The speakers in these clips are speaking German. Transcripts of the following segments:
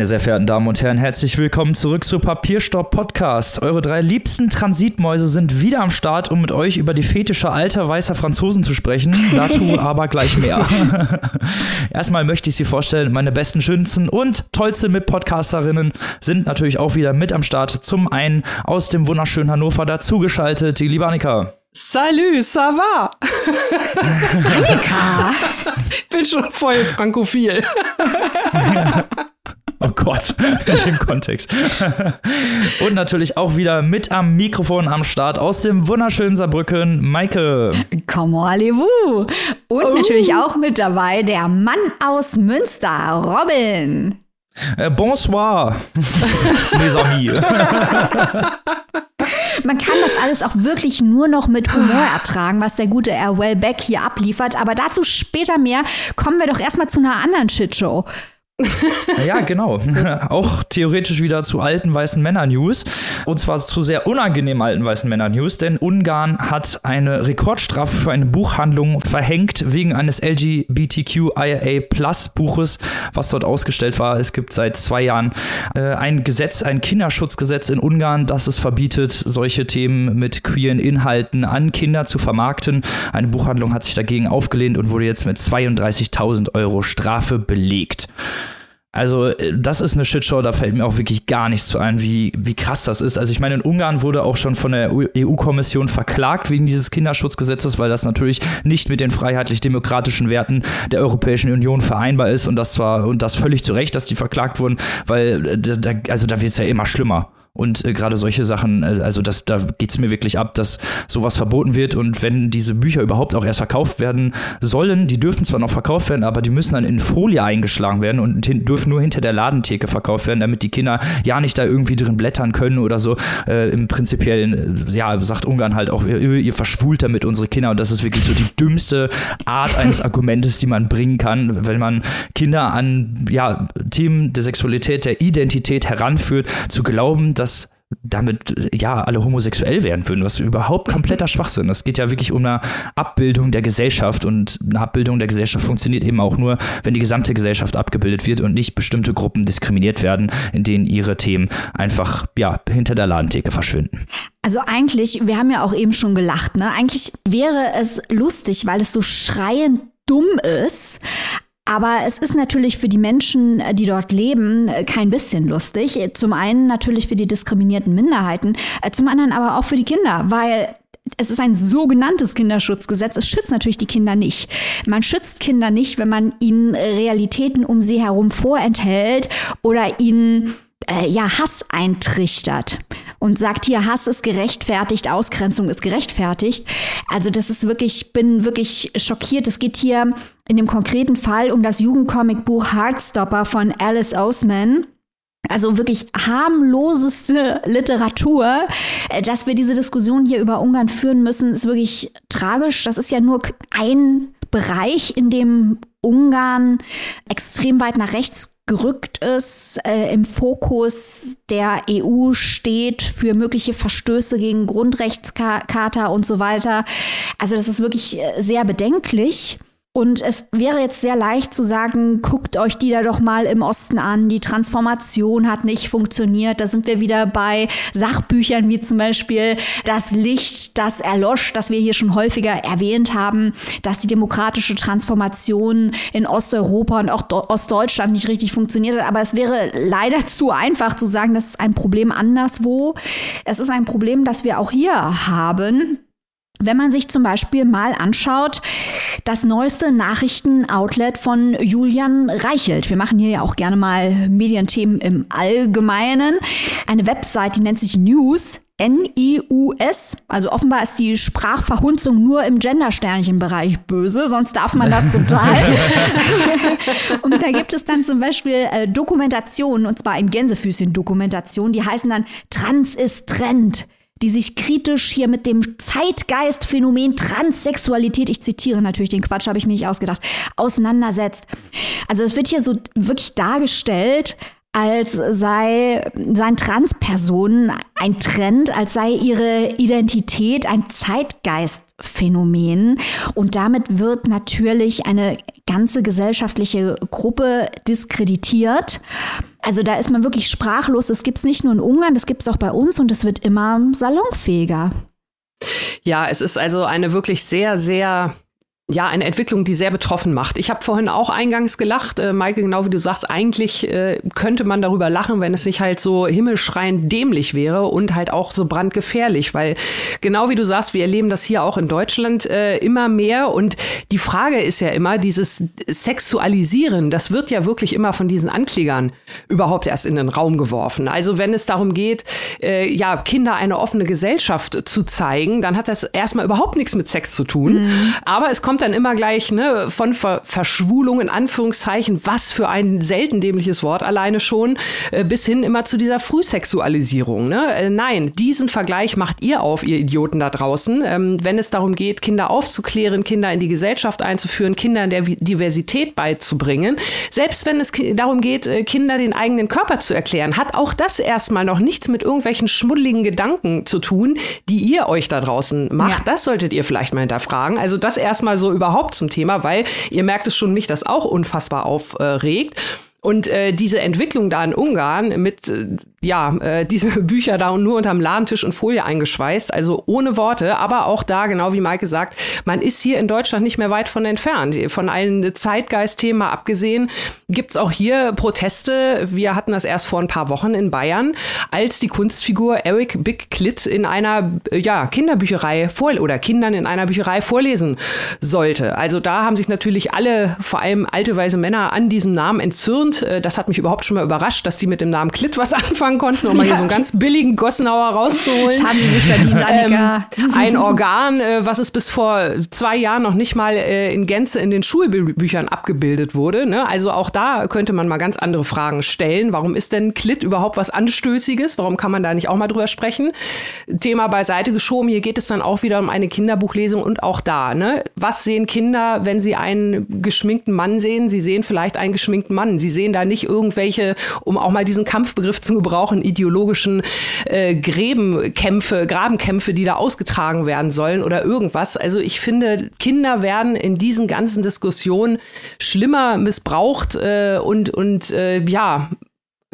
Meine sehr verehrten Damen und Herren, herzlich willkommen zurück zu Papierstopp Podcast. Eure drei liebsten Transitmäuse sind wieder am Start, um mit euch über die fetische alter weißer Franzosen zu sprechen. Dazu aber gleich mehr. Erstmal möchte ich Sie vorstellen, meine besten, schönsten und tollsten Mitpodcasterinnen sind natürlich auch wieder mit am Start. Zum einen aus dem wunderschönen Hannover dazugeschaltet, die liebe Annika. Salut, ça va? Annika! Ich bin schon voll frankophil. Oh Gott, in dem Kontext. Und natürlich auch wieder mit am Mikrofon am Start aus dem wunderschönen Saarbrücken, Maike. Comment allez-vous? Und Oh. natürlich auch mit dabei der Mann aus Münster, Robin. Äh, bonsoir, mes amis. Man kann das alles auch wirklich nur noch mit Humor ertragen, was der gute R. Wellbeck hier abliefert. Aber dazu später mehr. Kommen wir doch erstmal zu einer anderen Shitshow. Ja, genau. Auch theoretisch wieder zu alten weißen Männer-News. Und zwar zu sehr unangenehmen alten weißen Männer-News, denn Ungarn hat eine Rekordstrafe für eine Buchhandlung verhängt wegen eines LGBTQIA-Plus-Buches, was dort ausgestellt war. Es gibt seit zwei Jahren äh, ein Gesetz, ein Kinderschutzgesetz in Ungarn, das es verbietet, solche Themen mit queeren Inhalten an Kinder zu vermarkten. Eine Buchhandlung hat sich dagegen aufgelehnt und wurde jetzt mit 32.000 Euro Strafe belegt. Also, äh, das ist eine Shitshow, da fällt mir auch wirklich gar nichts zu ein, wie, wie krass das ist. Also, ich meine, in Ungarn wurde auch schon von der EU-Kommission verklagt wegen dieses Kinderschutzgesetzes, weil das natürlich nicht mit den freiheitlich-demokratischen Werten der Europäischen Union vereinbar ist und das zwar, und das völlig zu Recht, dass die verklagt wurden, weil, äh, da, also, da wird es ja immer schlimmer. Und äh, gerade solche Sachen, äh, also das, da geht es mir wirklich ab, dass sowas verboten wird. Und wenn diese Bücher überhaupt auch erst verkauft werden sollen, die dürfen zwar noch verkauft werden, aber die müssen dann in Folie eingeschlagen werden und dürfen nur hinter der Ladentheke verkauft werden, damit die Kinder ja nicht da irgendwie drin blättern können oder so. Äh, Im Prinzipiellen, äh, ja, sagt Ungarn halt auch, ihr, ihr verschwult damit unsere Kinder. Und das ist wirklich so die dümmste Art eines Argumentes, die man bringen kann, wenn man Kinder an ja, Themen der Sexualität, der Identität heranführt, zu glauben, dass damit ja alle homosexuell werden würden, was überhaupt kompletter Schwachsinn. Es geht ja wirklich um eine Abbildung der Gesellschaft und eine Abbildung der Gesellschaft funktioniert eben auch nur, wenn die gesamte Gesellschaft abgebildet wird und nicht bestimmte Gruppen diskriminiert werden, in denen ihre Themen einfach ja hinter der Ladentheke verschwinden. Also eigentlich, wir haben ja auch eben schon gelacht, ne? Eigentlich wäre es lustig, weil es so schreiend dumm ist. Aber es ist natürlich für die Menschen, äh, die dort leben, äh, kein bisschen lustig. Zum einen natürlich für die diskriminierten Minderheiten, äh, zum anderen aber auch für die Kinder, weil es ist ein sogenanntes Kinderschutzgesetz. Es schützt natürlich die Kinder nicht. Man schützt Kinder nicht, wenn man ihnen Realitäten um sie herum vorenthält oder ihnen äh, ja Hass eintrichtert und sagt hier Hass ist gerechtfertigt, Ausgrenzung ist gerechtfertigt. Also das ist wirklich, ich bin wirklich schockiert. Es geht hier in dem konkreten Fall um das Jugendcomicbuch Heartstopper von Alice Oseman. Also wirklich harmloseste Literatur. Äh, Dass wir diese Diskussion hier über Ungarn führen müssen, ist wirklich tragisch. Das ist ja nur ein Bereich, in dem Ungarn extrem weit nach rechts gerückt ist, äh, im Fokus der EU steht für mögliche Verstöße gegen Grundrechtscharta und so weiter. Also das ist wirklich äh, sehr bedenklich. Und es wäre jetzt sehr leicht zu sagen, guckt euch die da doch mal im Osten an. Die Transformation hat nicht funktioniert. Da sind wir wieder bei Sachbüchern wie zum Beispiel Das Licht, das erlosch, das wir hier schon häufiger erwähnt haben, dass die demokratische Transformation in Osteuropa und auch Ostdeutschland nicht richtig funktioniert hat. Aber es wäre leider zu einfach zu sagen, das ist ein Problem anderswo. Es ist ein Problem, das wir auch hier haben. Wenn man sich zum Beispiel mal anschaut, das neueste Nachrichtenoutlet von Julian Reichelt. Wir machen hier ja auch gerne mal Medienthemen im Allgemeinen. Eine Website, die nennt sich News. N-I-U-S. Also offenbar ist die Sprachverhunzung nur im Gender-Sternchen-Bereich böse, sonst darf man das total. und da gibt es dann zum Beispiel äh, Dokumentationen, und zwar in Gänsefüßchen-Dokumentationen, die heißen dann Trans ist Trend die sich kritisch hier mit dem Zeitgeistphänomen Transsexualität, ich zitiere natürlich den Quatsch, habe ich mir nicht ausgedacht, auseinandersetzt. Also es wird hier so wirklich dargestellt, als sei, seien Transpersonen ein Trend, als sei ihre Identität ein Zeitgeistphänomen. Und damit wird natürlich eine ganze gesellschaftliche Gruppe diskreditiert. Also da ist man wirklich sprachlos. Das gibt es nicht nur in Ungarn, das gibt es auch bei uns und es wird immer salonfähiger. Ja, es ist also eine wirklich sehr, sehr ja, eine Entwicklung, die sehr betroffen macht. Ich habe vorhin auch eingangs gelacht, äh, Maike, genau wie du sagst, eigentlich äh, könnte man darüber lachen, wenn es nicht halt so himmelschreiend dämlich wäre und halt auch so brandgefährlich, weil genau wie du sagst, wir erleben das hier auch in Deutschland äh, immer mehr und die Frage ist ja immer, dieses Sexualisieren, das wird ja wirklich immer von diesen Anklägern überhaupt erst in den Raum geworfen. Also wenn es darum geht, äh, ja, Kinder eine offene Gesellschaft zu zeigen, dann hat das erstmal überhaupt nichts mit Sex zu tun, mhm. aber es kommt kommt dann immer gleich ne, von Ver Verschwulung in Anführungszeichen, was für ein selten dämliches Wort alleine schon, äh, bis hin immer zu dieser Frühsexualisierung. Ne? Äh, nein, diesen Vergleich macht ihr auf, ihr Idioten da draußen, ähm, wenn es darum geht, Kinder aufzuklären, Kinder in die Gesellschaft einzuführen, Kinder in der Diversität beizubringen. Selbst wenn es darum geht, äh, Kinder den eigenen Körper zu erklären, hat auch das erstmal noch nichts mit irgendwelchen schmuddeligen Gedanken zu tun, die ihr euch da draußen macht. Ja. Das solltet ihr vielleicht mal hinterfragen. Also das erstmal so überhaupt zum Thema, weil ihr merkt es schon, mich das auch unfassbar aufregt. Und äh, diese Entwicklung da in Ungarn mit äh, ja, äh, diese Bücher da nur unterm Ladentisch und Folie eingeschweißt, also ohne Worte, aber auch da, genau wie Maike sagt, man ist hier in Deutschland nicht mehr weit von entfernt. Von allen Zeitgeist-Themen abgesehen, gibt's auch hier Proteste. Wir hatten das erst vor ein paar Wochen in Bayern, als die Kunstfigur Eric Big Clit in einer ja, Kinderbücherei vor oder Kindern in einer Bücherei vorlesen sollte. Also da haben sich natürlich alle, vor allem alte weise Männer, an diesem Namen entzürnt. Äh, das hat mich überhaupt schon mal überrascht, dass die mit dem Namen Clit was anfangen anfangen konnten, um mal hier so einen ganz billigen Gossenauer rauszuholen. Das haben sie sich verdient, Annika. Ähm, ein Organ, äh, was es bis vor zwei Jahren noch nicht mal äh, in Gänze in den Schulbüchern abgebildet wurde. Ne? Also auch da könnte man mal ganz andere Fragen stellen. Warum ist denn Klit überhaupt was Anstößiges? Warum kann man da nicht auch mal drüber sprechen? Thema beiseite geschoben. Hier geht es dann auch wieder um eine Kinderbuchlesung und auch da. Ne? Was sehen Kinder, wenn sie einen geschminkten Mann sehen? Sie sehen vielleicht einen geschminkten Mann. Sie sehen da nicht irgendwelche, um auch mal diesen Kampfbegriff zu gebrauchen, brauchen ideologischen äh, Gräbenkämpfe, Grabenkämpfe, die da ausgetragen werden sollen oder irgendwas. Also ich finde, Kinder werden in diesen ganzen Diskussionen schlimmer missbraucht äh, und, und äh, ja,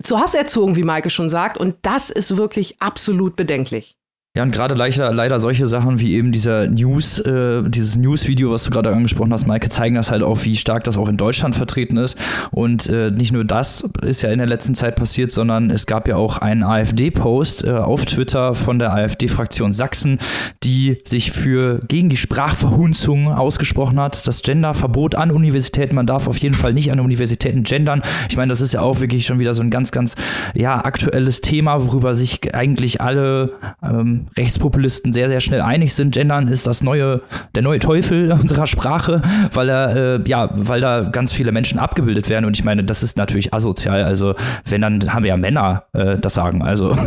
zu Hass erzogen, wie Maike schon sagt. Und das ist wirklich absolut bedenklich. Ja, und gerade leider, leider solche Sachen wie eben dieser News, äh, dieses News-Video, was du gerade angesprochen hast, Maike, zeigen das halt auch, wie stark das auch in Deutschland vertreten ist. Und äh, nicht nur das ist ja in der letzten Zeit passiert, sondern es gab ja auch einen AfD-Post äh, auf Twitter von der AfD-Fraktion Sachsen, die sich für gegen die Sprachverhunzung ausgesprochen hat. Das Genderverbot an Universitäten, man darf auf jeden Fall nicht an Universitäten gendern. Ich meine, das ist ja auch wirklich schon wieder so ein ganz, ganz ja, aktuelles Thema, worüber sich eigentlich alle ähm, Rechtspopulisten sehr, sehr schnell einig sind, Gendern ist das neue, der neue Teufel unserer Sprache, weil er, äh, ja, weil da ganz viele Menschen abgebildet werden. Und ich meine, das ist natürlich asozial. Also, wenn, dann haben wir ja Männer äh, das sagen. Also.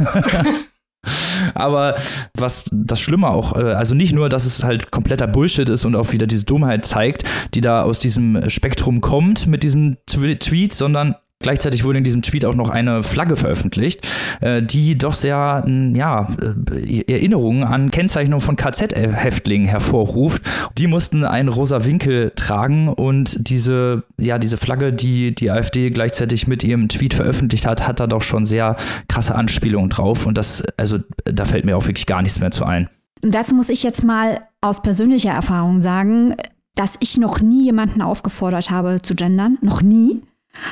Aber was das Schlimme auch, äh, also nicht nur, dass es halt kompletter Bullshit ist und auch wieder diese Dummheit zeigt, die da aus diesem Spektrum kommt mit diesem Tweet, sondern Gleichzeitig wurde in diesem Tweet auch noch eine Flagge veröffentlicht, äh, die doch sehr ja, äh, Erinnerungen an Kennzeichnung von KZ-Häftlingen hervorruft. Die mussten einen rosa Winkel tragen und diese, ja, diese Flagge, die die AfD gleichzeitig mit ihrem Tweet veröffentlicht hat, hat da doch schon sehr krasse Anspielungen drauf. Und das, also da fällt mir auch wirklich gar nichts mehr zu ein. Dazu muss ich jetzt mal aus persönlicher Erfahrung sagen, dass ich noch nie jemanden aufgefordert habe zu gendern. Noch nie.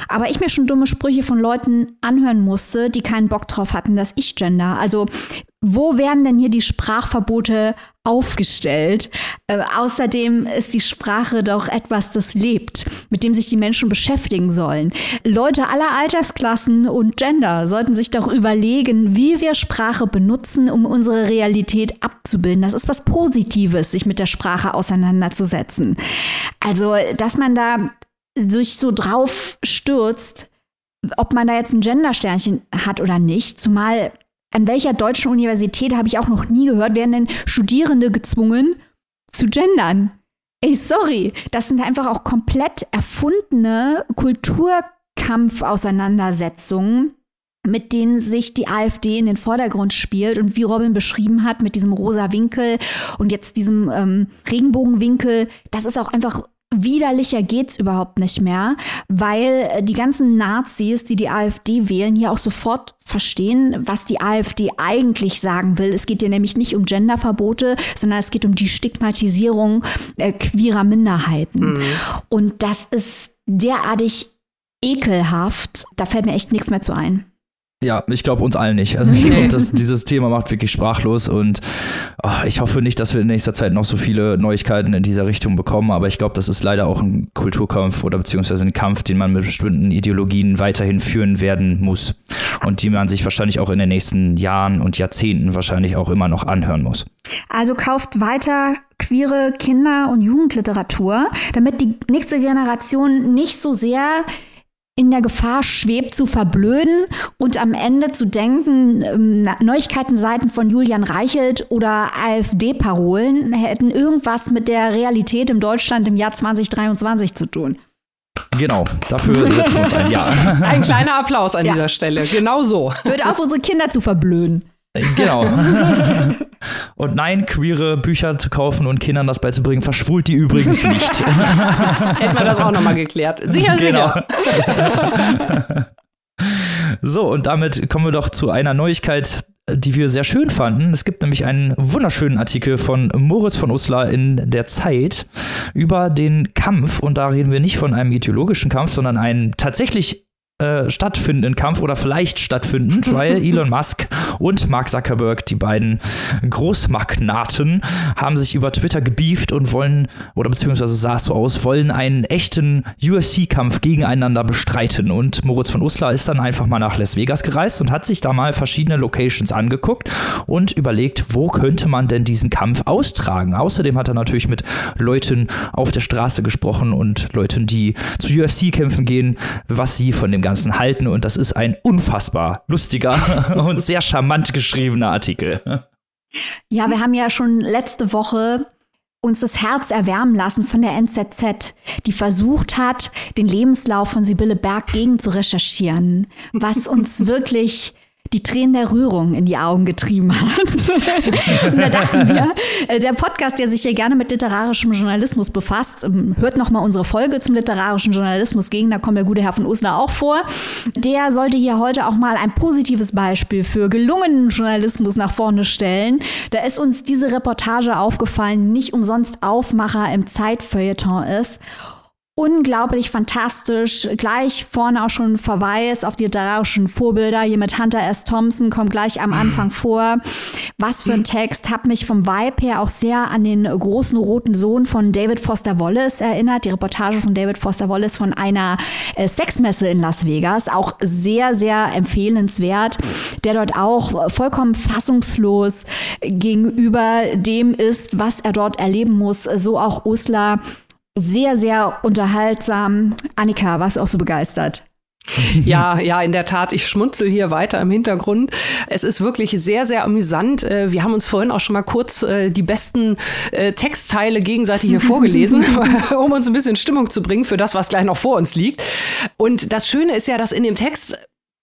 Aber ich mir schon dumme Sprüche von Leuten anhören musste, die keinen Bock drauf hatten, dass ich gender. Also wo werden denn hier die Sprachverbote aufgestellt? Äh, außerdem ist die Sprache doch etwas, das lebt, mit dem sich die Menschen beschäftigen sollen. Leute aller Altersklassen und Gender sollten sich doch überlegen, wie wir Sprache benutzen, um unsere Realität abzubilden. Das ist was Positives, sich mit der Sprache auseinanderzusetzen. Also, dass man da sich so drauf stürzt, ob man da jetzt ein Gendersternchen hat oder nicht. Zumal an welcher deutschen Universität habe ich auch noch nie gehört, werden denn Studierende gezwungen zu gendern? Ey, sorry, das sind einfach auch komplett erfundene Kulturkampfauseinandersetzungen, mit denen sich die AfD in den Vordergrund spielt und wie Robin beschrieben hat, mit diesem rosa Winkel und jetzt diesem ähm, Regenbogenwinkel, das ist auch einfach widerlicher geht's überhaupt nicht mehr, weil äh, die ganzen Nazis, die die AfD wählen, hier auch sofort verstehen, was die AfD eigentlich sagen will. Es geht hier nämlich nicht um Genderverbote, sondern es geht um die Stigmatisierung äh, queerer Minderheiten. Mhm. Und das ist derartig ekelhaft. Da fällt mir echt nichts mehr zu ein. Ja, ich glaube uns allen nicht. Also ich glaube, dieses Thema macht wirklich sprachlos und oh, ich hoffe nicht, dass wir in nächster Zeit noch so viele Neuigkeiten in dieser Richtung bekommen, aber ich glaube, das ist leider auch ein Kulturkampf oder beziehungsweise ein Kampf, den man mit bestimmten Ideologien weiterhin führen werden muss und die man sich wahrscheinlich auch in den nächsten Jahren und Jahrzehnten wahrscheinlich auch immer noch anhören muss. Also kauft weiter queere Kinder- und Jugendliteratur, damit die nächste Generation nicht so sehr in der Gefahr schwebt, zu verblöden und am Ende zu denken, ähm, Neuigkeitenseiten von Julian Reichelt oder AfD-Parolen hätten irgendwas mit der Realität in Deutschland im Jahr 2023 zu tun. Genau, dafür setzen wir uns ein Ja. Ein kleiner Applaus an ja. dieser Stelle. Genau so. Hört auf, unsere Kinder zu verblöden. Genau. und nein, queere Bücher zu kaufen und Kindern das beizubringen, verschwult die übrigens nicht. Hätten wir das auch nochmal geklärt. Sicher, genau. sicher. so, und damit kommen wir doch zu einer Neuigkeit, die wir sehr schön fanden. Es gibt nämlich einen wunderschönen Artikel von Moritz von Uslar in der Zeit über den Kampf. Und da reden wir nicht von einem ideologischen Kampf, sondern einen tatsächlich äh, stattfindenden Kampf oder vielleicht stattfindend, weil Elon Musk und Mark Zuckerberg, die beiden Großmagnaten, haben sich über Twitter gebieft und wollen, oder beziehungsweise sah es so aus, wollen einen echten UFC-Kampf gegeneinander bestreiten. Und Moritz von Uslar ist dann einfach mal nach Las Vegas gereist und hat sich da mal verschiedene Locations angeguckt und überlegt, wo könnte man denn diesen Kampf austragen. Außerdem hat er natürlich mit Leuten auf der Straße gesprochen und Leuten, die zu UFC-Kämpfen gehen, was sie von dem Ganzen halten. Und das ist ein unfassbar lustiger und sehr charmant geschriebener Artikel. Ja, wir haben ja schon letzte Woche uns das Herz erwärmen lassen von der NZZ, die versucht hat, den Lebenslauf von Sibylle Berg gegen zu recherchieren, was uns wirklich die Tränen der Rührung in die Augen getrieben hat. und da dachten wir, äh, der Podcast, der sich hier gerne mit literarischem Journalismus befasst, ähm, hört noch mal unsere Folge zum literarischen Journalismus gegen, da kommt der gute Herr von Uslar auch vor. Der sollte hier heute auch mal ein positives Beispiel für gelungenen Journalismus nach vorne stellen. Da ist uns diese Reportage aufgefallen, nicht umsonst Aufmacher im Zeitfeuilleton ist unglaublich fantastisch. Gleich vorne auch schon ein Verweis auf die literarischen Vorbilder. Hier mit Hunter S. Thompson kommt gleich am Anfang vor. Was für ein Text. Hab mich vom Vibe her auch sehr an den großen roten Sohn von David Foster Wallace erinnert. Die Reportage von David Foster Wallace von einer äh, Sexmesse in Las Vegas. Auch sehr, sehr empfehlenswert. Der dort auch vollkommen fassungslos gegenüber dem ist, was er dort erleben muss. So auch Usla sehr, sehr unterhaltsam. Annika, warst du auch so begeistert? Ja, ja, in der Tat. Ich schmunzel hier weiter im Hintergrund. Es ist wirklich sehr, sehr amüsant. Äh, wir haben uns vorhin auch schon mal kurz äh, die besten äh, Textteile gegenseitig hier vorgelesen, um uns ein bisschen Stimmung zu bringen für das, was gleich noch vor uns liegt. Und das Schöne ist ja, dass in dem Text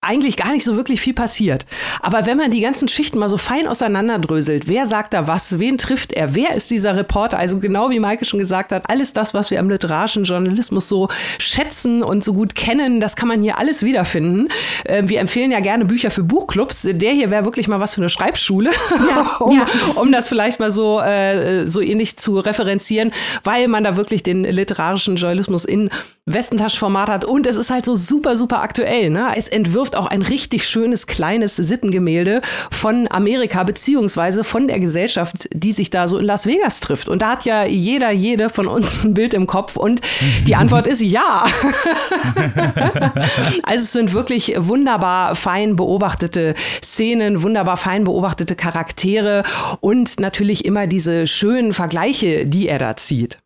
eigentlich gar nicht so wirklich viel passiert. Aber wenn man die ganzen Schichten mal so fein auseinanderdröselt, wer sagt da was, wen trifft er, wer ist dieser Reporter? Also genau wie Maike schon gesagt hat, alles das, was wir am literarischen Journalismus so schätzen und so gut kennen, das kann man hier alles wiederfinden. Ähm, wir empfehlen ja gerne Bücher für Buchclubs. Der hier wäre wirklich mal was für eine Schreibschule, ja, um, ja. um das vielleicht mal so, äh, so ähnlich zu referenzieren, weil man da wirklich den literarischen Journalismus in Westentaschenformat hat und es ist halt so super, super aktuell. Ne? Es entwirft auch ein richtig schönes kleines Sittengemälde von Amerika beziehungsweise von der Gesellschaft, die sich da so in Las Vegas trifft. Und da hat ja jeder, jede von uns ein Bild im Kopf und die Antwort ist ja. also es sind wirklich wunderbar fein beobachtete Szenen, wunderbar fein beobachtete Charaktere und natürlich immer diese schönen Vergleiche, die er da zieht.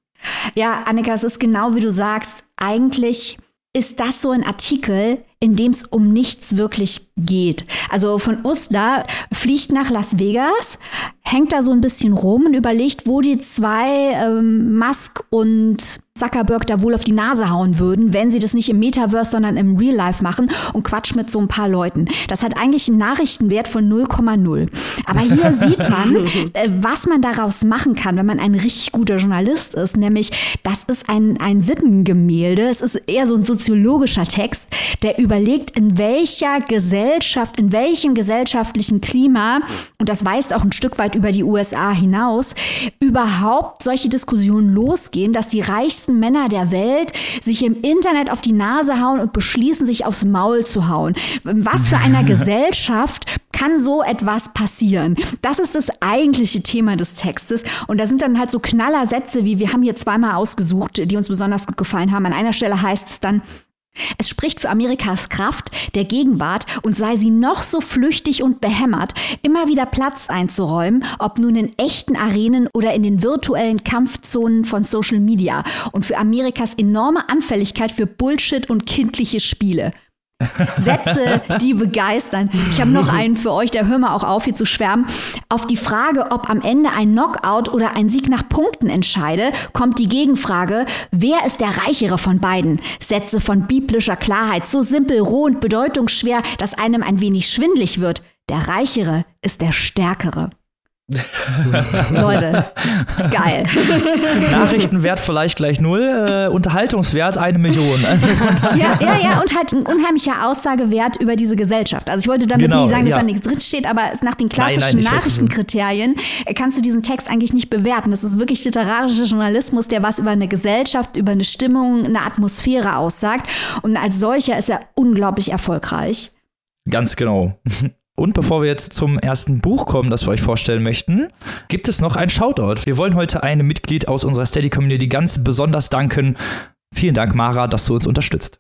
Ja, Annika, es ist genau wie du sagst. Eigentlich ist das so ein Artikel, in dem es um nichts wirklich geht. Also von Uslar fliegt nach Las Vegas, hängt da so ein bisschen rum und überlegt, wo die zwei ähm, Musk und Zuckerberg da wohl auf die Nase hauen würden, wenn sie das nicht im Metaverse, sondern im Real Life machen und quatscht mit so ein paar Leuten. Das hat eigentlich einen Nachrichtenwert von 0,0. Aber hier sieht man, äh, was man daraus machen kann, wenn man ein richtig guter Journalist ist. Nämlich, das ist ein, ein Sittengemälde. Es ist eher so ein soziologischer Text, der überlegt, in welcher Gesellschaft, in welchem gesellschaftlichen Klima, und das weist auch ein Stück weit über die USA hinaus, überhaupt solche Diskussionen losgehen, dass die reichsten Männer der Welt sich im Internet auf die Nase hauen und beschließen, sich aufs Maul zu hauen. Was für einer Gesellschaft kann so etwas passieren? Das ist das eigentliche Thema des Textes. Und da sind dann halt so Knallersätze wie, wir haben hier zweimal ausgesucht, die uns besonders gut gefallen haben. An einer Stelle heißt es dann, es spricht für Amerikas Kraft der Gegenwart und sei sie noch so flüchtig und behämmert, immer wieder Platz einzuräumen, ob nun in echten Arenen oder in den virtuellen Kampfzonen von Social Media und für Amerikas enorme Anfälligkeit für Bullshit und kindliche Spiele. Sätze, die begeistern. Ich habe noch einen für euch, der hör mal auch auf, hier zu schwärmen. Auf die Frage, ob am Ende ein Knockout oder ein Sieg nach Punkten entscheide, kommt die Gegenfrage, wer ist der Reichere von beiden? Sätze von biblischer Klarheit, so simpel, roh und bedeutungsschwer, dass einem ein wenig schwindlig wird. Der Reichere ist der Stärkere. Leute, geil. Nachrichtenwert vielleicht gleich null, äh, Unterhaltungswert eine Million. Also ja, ja, ja, und halt ein unheimlicher Aussagewert über diese Gesellschaft. Also ich wollte damit genau, nicht sagen, dass ja. da nichts drinsteht, aber nach den klassischen nein, nein, Nachrichtenkriterien kannst du diesen Text eigentlich nicht bewerten. Das ist wirklich literarischer Journalismus, der was über eine Gesellschaft, über eine Stimmung, eine Atmosphäre aussagt. Und als solcher ist er unglaublich erfolgreich. Ganz genau. Und bevor wir jetzt zum ersten Buch kommen, das wir euch vorstellen möchten, gibt es noch ein Shoutout. Wir wollen heute einem Mitglied aus unserer Steady Community ganz besonders danken. Vielen Dank, Mara, dass du uns unterstützt.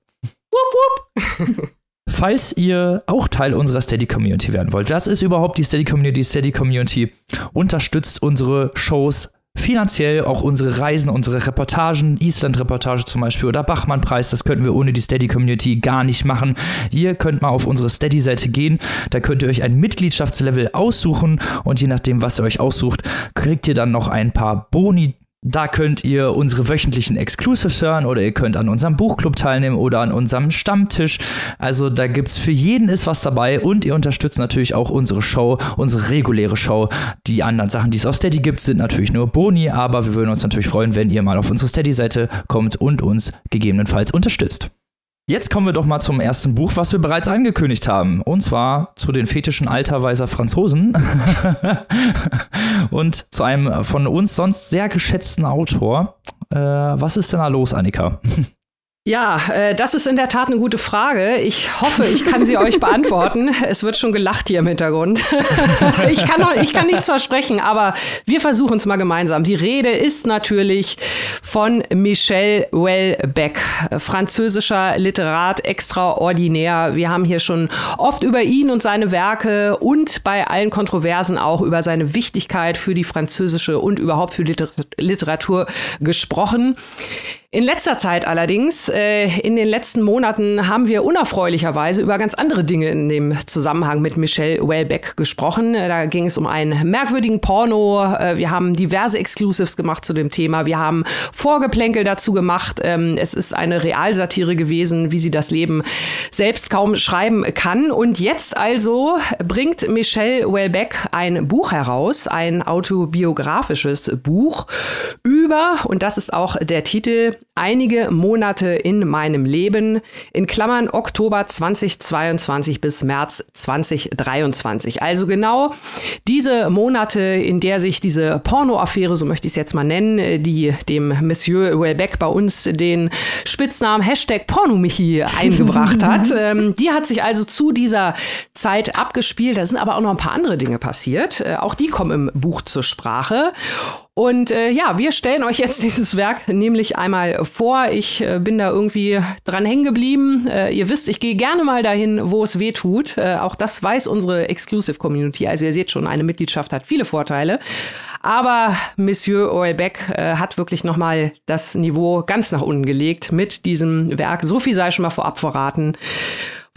Wupp, wupp. Falls ihr auch Teil unserer Steady Community werden wollt, was ist überhaupt die Steady Community? Steady Community unterstützt unsere Shows finanziell auch unsere Reisen, unsere Reportagen, Island-Reportage zum Beispiel oder Bachmann-Preis, das könnten wir ohne die Steady-Community gar nicht machen. Ihr könnt mal auf unsere Steady-Seite gehen, da könnt ihr euch ein Mitgliedschaftslevel aussuchen und je nachdem, was ihr euch aussucht, kriegt ihr dann noch ein paar Boni da könnt ihr unsere wöchentlichen Exclusives hören oder ihr könnt an unserem Buchclub teilnehmen oder an unserem Stammtisch. Also da gibt es für jeden ist was dabei und ihr unterstützt natürlich auch unsere Show, unsere reguläre Show. Die anderen Sachen, die es auf Steady gibt, sind natürlich nur Boni, aber wir würden uns natürlich freuen, wenn ihr mal auf unsere Steady-Seite kommt und uns gegebenenfalls unterstützt. Jetzt kommen wir doch mal zum ersten Buch, was wir bereits angekündigt haben. Und zwar zu den fetischen Alterweiser Franzosen. und zu einem von uns sonst sehr geschätzten Autor. Äh, was ist denn da los, Annika? Ja, äh, das ist in der Tat eine gute Frage. Ich hoffe, ich kann sie euch beantworten. Es wird schon gelacht hier im Hintergrund. ich, kann noch, ich kann nichts versprechen, aber wir versuchen es mal gemeinsam. Die Rede ist natürlich von Michel Houellebecq, französischer Literat extraordinär. Wir haben hier schon oft über ihn und seine Werke und bei allen Kontroversen auch über seine Wichtigkeit für die französische und überhaupt für Literatur gesprochen. In letzter Zeit allerdings, äh, in den letzten Monaten, haben wir unerfreulicherweise über ganz andere Dinge in dem Zusammenhang mit Michelle Wellbeck gesprochen. Da ging es um einen merkwürdigen Porno. Äh, wir haben diverse Exclusives gemacht zu dem Thema. Wir haben Vorgeplänkel dazu gemacht. Ähm, es ist eine Realsatire gewesen, wie sie das Leben selbst kaum schreiben kann. Und jetzt also bringt Michelle Wellbeck ein Buch heraus, ein autobiografisches Buch über, und das ist auch der Titel, einige Monate in meinem Leben, in Klammern Oktober 2022 bis März 2023. Also genau diese Monate, in der sich diese Pornoaffäre, so möchte ich es jetzt mal nennen, die dem Monsieur Welbeck bei uns den Spitznamen Hashtag Pornomichi eingebracht hat, ähm, die hat sich also zu dieser Zeit abgespielt. Da sind aber auch noch ein paar andere Dinge passiert. Äh, auch die kommen im Buch zur Sprache. Und äh, ja, wir stellen euch jetzt dieses Werk nämlich einmal vor. Ich äh, bin da irgendwie dran hängen geblieben. Äh, ihr wisst, ich gehe gerne mal dahin, wo es weh tut. Äh, auch das weiß unsere Exclusive Community. Also ihr seht schon, eine Mitgliedschaft hat viele Vorteile. Aber Monsieur Oelbeck äh, hat wirklich noch mal das Niveau ganz nach unten gelegt mit diesem Werk. So viel sei schon mal vorab verraten.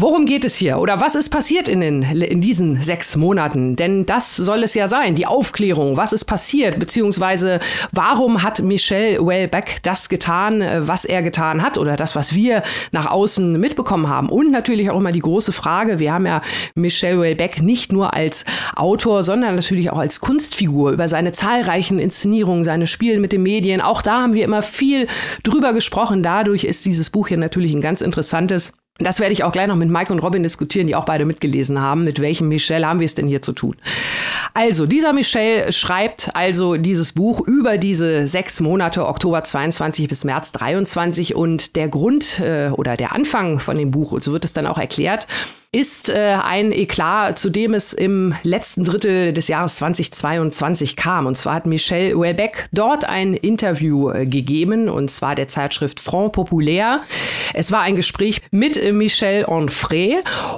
Worum geht es hier oder was ist passiert in, den, in diesen sechs Monaten? Denn das soll es ja sein, die Aufklärung. Was ist passiert? Beziehungsweise warum hat Michel Wellbeck das getan, äh, was er getan hat oder das, was wir nach außen mitbekommen haben? Und natürlich auch immer die große Frage, wir haben ja Michel Wellbeck nicht nur als Autor, sondern natürlich auch als Kunstfigur über seine zahlreichen Inszenierungen, seine Spiele mit den Medien. Auch da haben wir immer viel drüber gesprochen. Dadurch ist dieses Buch hier natürlich ein ganz interessantes. Das werde ich auch gleich noch mit Mike und Robin diskutieren, die auch beide mitgelesen haben. Mit welchem Michel haben wir es denn hier zu tun? Also, dieser Michel schreibt also dieses Buch über diese sechs Monate, Oktober 22 bis März 23. Und der Grund äh, oder der Anfang von dem Buch, so wird es dann auch erklärt, ist äh, ein Eklat, zu dem es im letzten Drittel des Jahres 2022 kam. Und zwar hat Michel Houellebecq dort ein Interview äh, gegeben, und zwar der Zeitschrift Front Populaire. Es war ein Gespräch mit äh, Michel Onfray.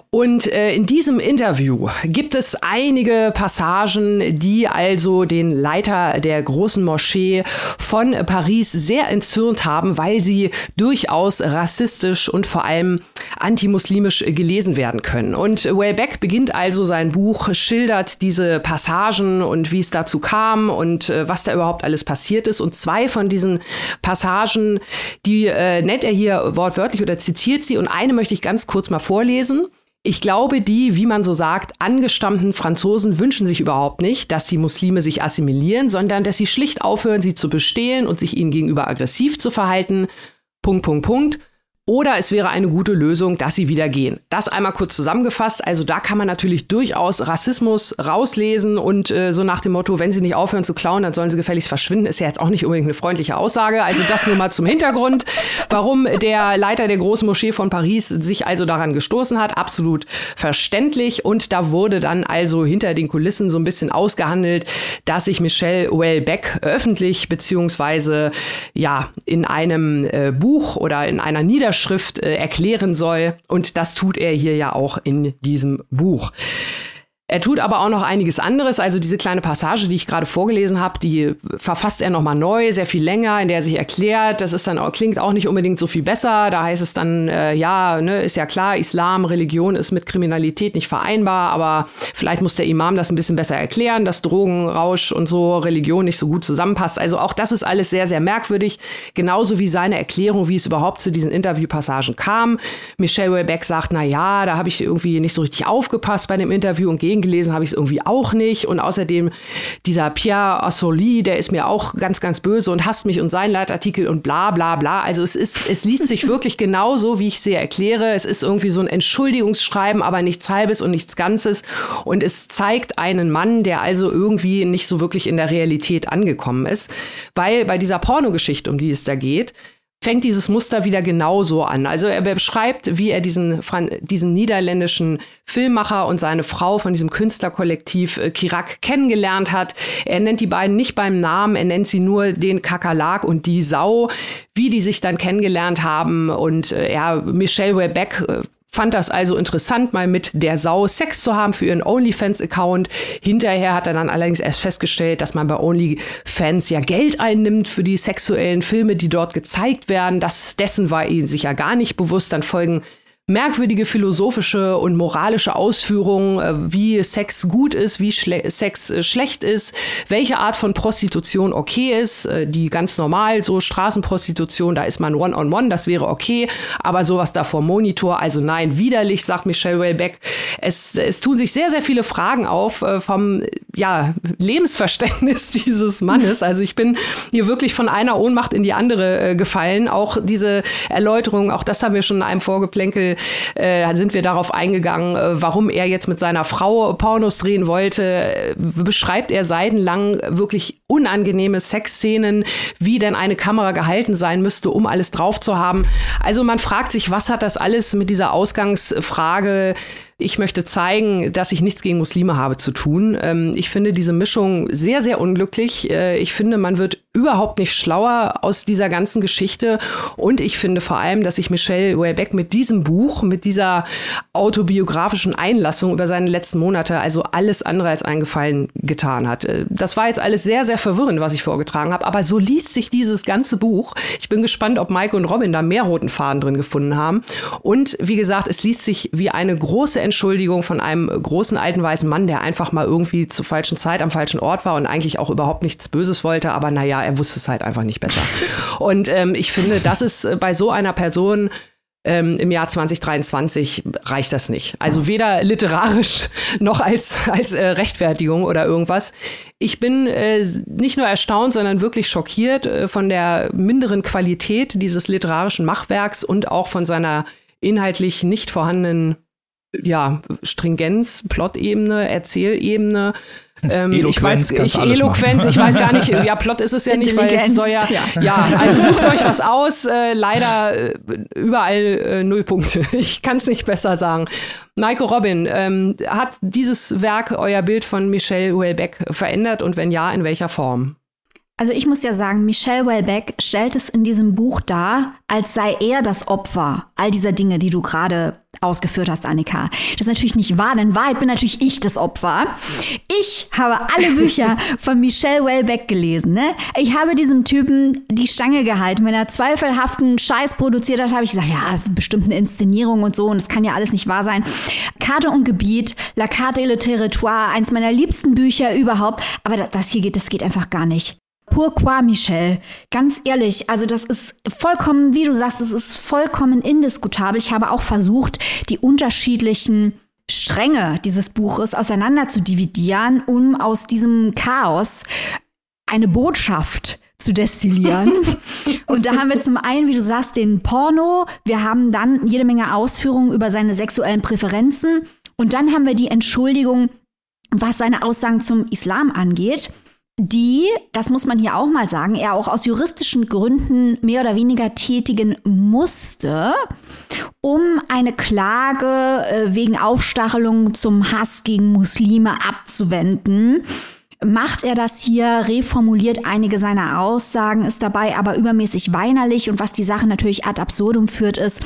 Und äh, in diesem Interview gibt es einige Passagen, die also den Leiter der großen Moschee von Paris sehr entzürnt haben, weil sie durchaus rassistisch und vor allem antimuslimisch gelesen werden können. Und Wayback beginnt also sein Buch, schildert diese Passagen und wie es dazu kam und äh, was da überhaupt alles passiert ist. Und zwei von diesen Passagen, die äh, nennt er hier wortwörtlich oder zitiert sie. Und eine möchte ich ganz kurz mal vorlesen. Ich glaube, die, wie man so sagt, angestammten Franzosen wünschen sich überhaupt nicht, dass die Muslime sich assimilieren, sondern dass sie schlicht aufhören, sie zu bestehlen und sich ihnen gegenüber aggressiv zu verhalten. Punkt, Punkt, Punkt. Oder es wäre eine gute Lösung, dass sie wieder gehen. Das einmal kurz zusammengefasst. Also da kann man natürlich durchaus Rassismus rauslesen und äh, so nach dem Motto, wenn sie nicht aufhören zu klauen, dann sollen sie gefälligst verschwinden, ist ja jetzt auch nicht unbedingt eine freundliche Aussage. Also das nur mal zum Hintergrund, warum der Leiter der großen Moschee von Paris sich also daran gestoßen hat. Absolut verständlich. Und da wurde dann also hinter den Kulissen so ein bisschen ausgehandelt, dass sich Michelle Wellbeck öffentlich beziehungsweise ja in einem äh, Buch oder in einer Niederschrift Niederschrift äh, erklären soll. Und das tut er hier ja auch in diesem Buch. Er tut aber auch noch einiges anderes. Also diese kleine Passage, die ich gerade vorgelesen habe, die verfasst er nochmal neu, sehr viel länger, in der er sich erklärt. Das ist dann auch, klingt auch nicht unbedingt so viel besser. Da heißt es dann, äh, ja, ne, ist ja klar, Islam, Religion ist mit Kriminalität nicht vereinbar, aber vielleicht muss der Imam das ein bisschen besser erklären, dass Drogenrausch und so Religion nicht so gut zusammenpasst. Also auch das ist alles sehr, sehr merkwürdig. Genauso wie seine Erklärung, wie es überhaupt zu diesen Interviewpassagen kam. Michelle Wellbeck sagt, na ja, da habe ich irgendwie nicht so richtig aufgepasst bei dem Interview und gegen gelesen habe ich es irgendwie auch nicht. Und außerdem dieser Pierre Assoli, der ist mir auch ganz, ganz böse und hasst mich und sein Leitartikel und bla bla bla. Also es ist, es liest sich wirklich genauso, wie ich es erkläre. Es ist irgendwie so ein Entschuldigungsschreiben, aber nichts Halbes und nichts Ganzes. Und es zeigt einen Mann, der also irgendwie nicht so wirklich in der Realität angekommen ist. Weil bei dieser Pornogeschichte, um die es da geht, fängt dieses Muster wieder genauso an. Also er beschreibt, wie er diesen, diesen niederländischen Filmmacher und seine Frau von diesem Künstlerkollektiv äh, Kirak kennengelernt hat. Er nennt die beiden nicht beim Namen, er nennt sie nur den Kakerlak und die Sau, wie die sich dann kennengelernt haben. Und äh, ja, Michelle Webeck äh, fand das also interessant, mal mit der Sau Sex zu haben für ihren OnlyFans-Account. Hinterher hat er dann allerdings erst festgestellt, dass man bei OnlyFans ja Geld einnimmt für die sexuellen Filme, die dort gezeigt werden. Das, dessen war ihnen sicher gar nicht bewusst. Dann folgen merkwürdige philosophische und moralische Ausführungen, äh, wie Sex gut ist, wie Schle Sex äh, schlecht ist, welche Art von Prostitution okay ist, äh, die ganz normal, so Straßenprostitution, da ist man one-on-one, -on -one, das wäre okay, aber sowas da vor Monitor, also nein, widerlich, sagt Michelle Wellbeck. Es, es tun sich sehr, sehr viele Fragen auf vom ja, Lebensverständnis dieses Mannes. Also ich bin hier wirklich von einer Ohnmacht in die andere gefallen. Auch diese Erläuterung, auch das haben wir schon in einem Vorgeplänkel äh, sind wir darauf eingegangen, äh, warum er jetzt mit seiner Frau Pornos drehen wollte. Äh, beschreibt er seidenlang wirklich unangenehme Sexszenen, wie denn eine Kamera gehalten sein müsste, um alles drauf zu haben. Also man fragt sich, was hat das alles mit dieser Ausgangsfrage ich möchte zeigen, dass ich nichts gegen Muslime habe zu tun. Ähm, ich finde diese Mischung sehr, sehr unglücklich. Äh, ich finde, man wird überhaupt nicht schlauer aus dieser ganzen Geschichte. Und ich finde vor allem, dass sich Michelle Wayback mit diesem Buch, mit dieser autobiografischen Einlassung über seine letzten Monate, also alles andere als einen Gefallen getan hat. Äh, das war jetzt alles sehr, sehr verwirrend, was ich vorgetragen habe. Aber so liest sich dieses ganze Buch. Ich bin gespannt, ob Mike und Robin da mehr roten Faden drin gefunden haben. Und wie gesagt, es liest sich wie eine große Entschuldigung von einem großen alten weißen Mann, der einfach mal irgendwie zur falschen Zeit am falschen Ort war und eigentlich auch überhaupt nichts Böses wollte. Aber naja, er wusste es halt einfach nicht besser. Und ähm, ich finde, das ist äh, bei so einer Person ähm, im Jahr 2023 reicht das nicht. Also weder literarisch noch als, als äh, Rechtfertigung oder irgendwas. Ich bin äh, nicht nur erstaunt, sondern wirklich schockiert äh, von der minderen Qualität dieses literarischen Machwerks und auch von seiner inhaltlich nicht vorhandenen ja, Stringenz, Plot-Ebene, Erzählebene. Ähm, Eloquenz, ich weiß, ich, Eloquenz, ich weiß gar nicht, ja, Plot ist es ja nicht, weil es soll ja, ja, ja, also sucht euch was aus, äh, leider äh, überall äh, null Punkte. Ich kann es nicht besser sagen. Maiko Robin, ähm, hat dieses Werk euer Bild von Michelle Houellebecq verändert und wenn ja, in welcher Form? Also ich muss ja sagen, Michelle Welbeck stellt es in diesem Buch dar, als sei er das Opfer all dieser Dinge, die du gerade ausgeführt hast, Annika. Das ist natürlich nicht wahr, denn in Wahrheit bin natürlich ich das Opfer. Ich habe alle Bücher von Michelle Welbeck gelesen. Ne? Ich habe diesem Typen die Stange gehalten. Wenn er zweifelhaften Scheiß produziert hat, habe ich gesagt, ja, bestimmt eine Inszenierung und so und das kann ja alles nicht wahr sein. Karte und Gebiet, La Carte et le Territoire, eins meiner liebsten Bücher überhaupt. Aber das hier geht, das geht einfach gar nicht. Pourquoi, Michel? Ganz ehrlich, also das ist vollkommen, wie du sagst, es ist vollkommen indiskutabel. Ich habe auch versucht, die unterschiedlichen Stränge dieses Buches auseinander zu dividieren, um aus diesem Chaos eine Botschaft zu destillieren. Und da haben wir zum einen, wie du sagst, den Porno. Wir haben dann jede Menge Ausführungen über seine sexuellen Präferenzen. Und dann haben wir die Entschuldigung, was seine Aussagen zum Islam angeht die, das muss man hier auch mal sagen, er auch aus juristischen Gründen mehr oder weniger tätigen musste, um eine Klage äh, wegen Aufstachelung zum Hass gegen Muslime abzuwenden. Macht er das hier, reformuliert einige seiner Aussagen, ist dabei aber übermäßig weinerlich und was die Sache natürlich ad absurdum führt, ist,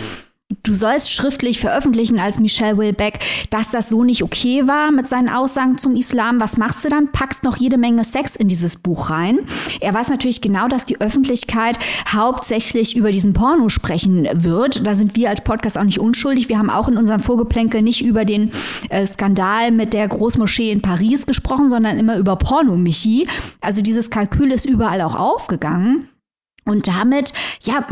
du sollst schriftlich veröffentlichen als Michelle Wilbeck, dass das so nicht okay war mit seinen Aussagen zum Islam. Was machst du dann? Packst noch jede Menge Sex in dieses Buch rein. Er weiß natürlich genau, dass die Öffentlichkeit hauptsächlich über diesen Porno sprechen wird. Da sind wir als Podcast auch nicht unschuldig. Wir haben auch in unserem Vorgeplänkel nicht über den äh, Skandal mit der Großmoschee in Paris gesprochen, sondern immer über Porno-Michi. Also dieses Kalkül ist überall auch aufgegangen. Und damit, ja,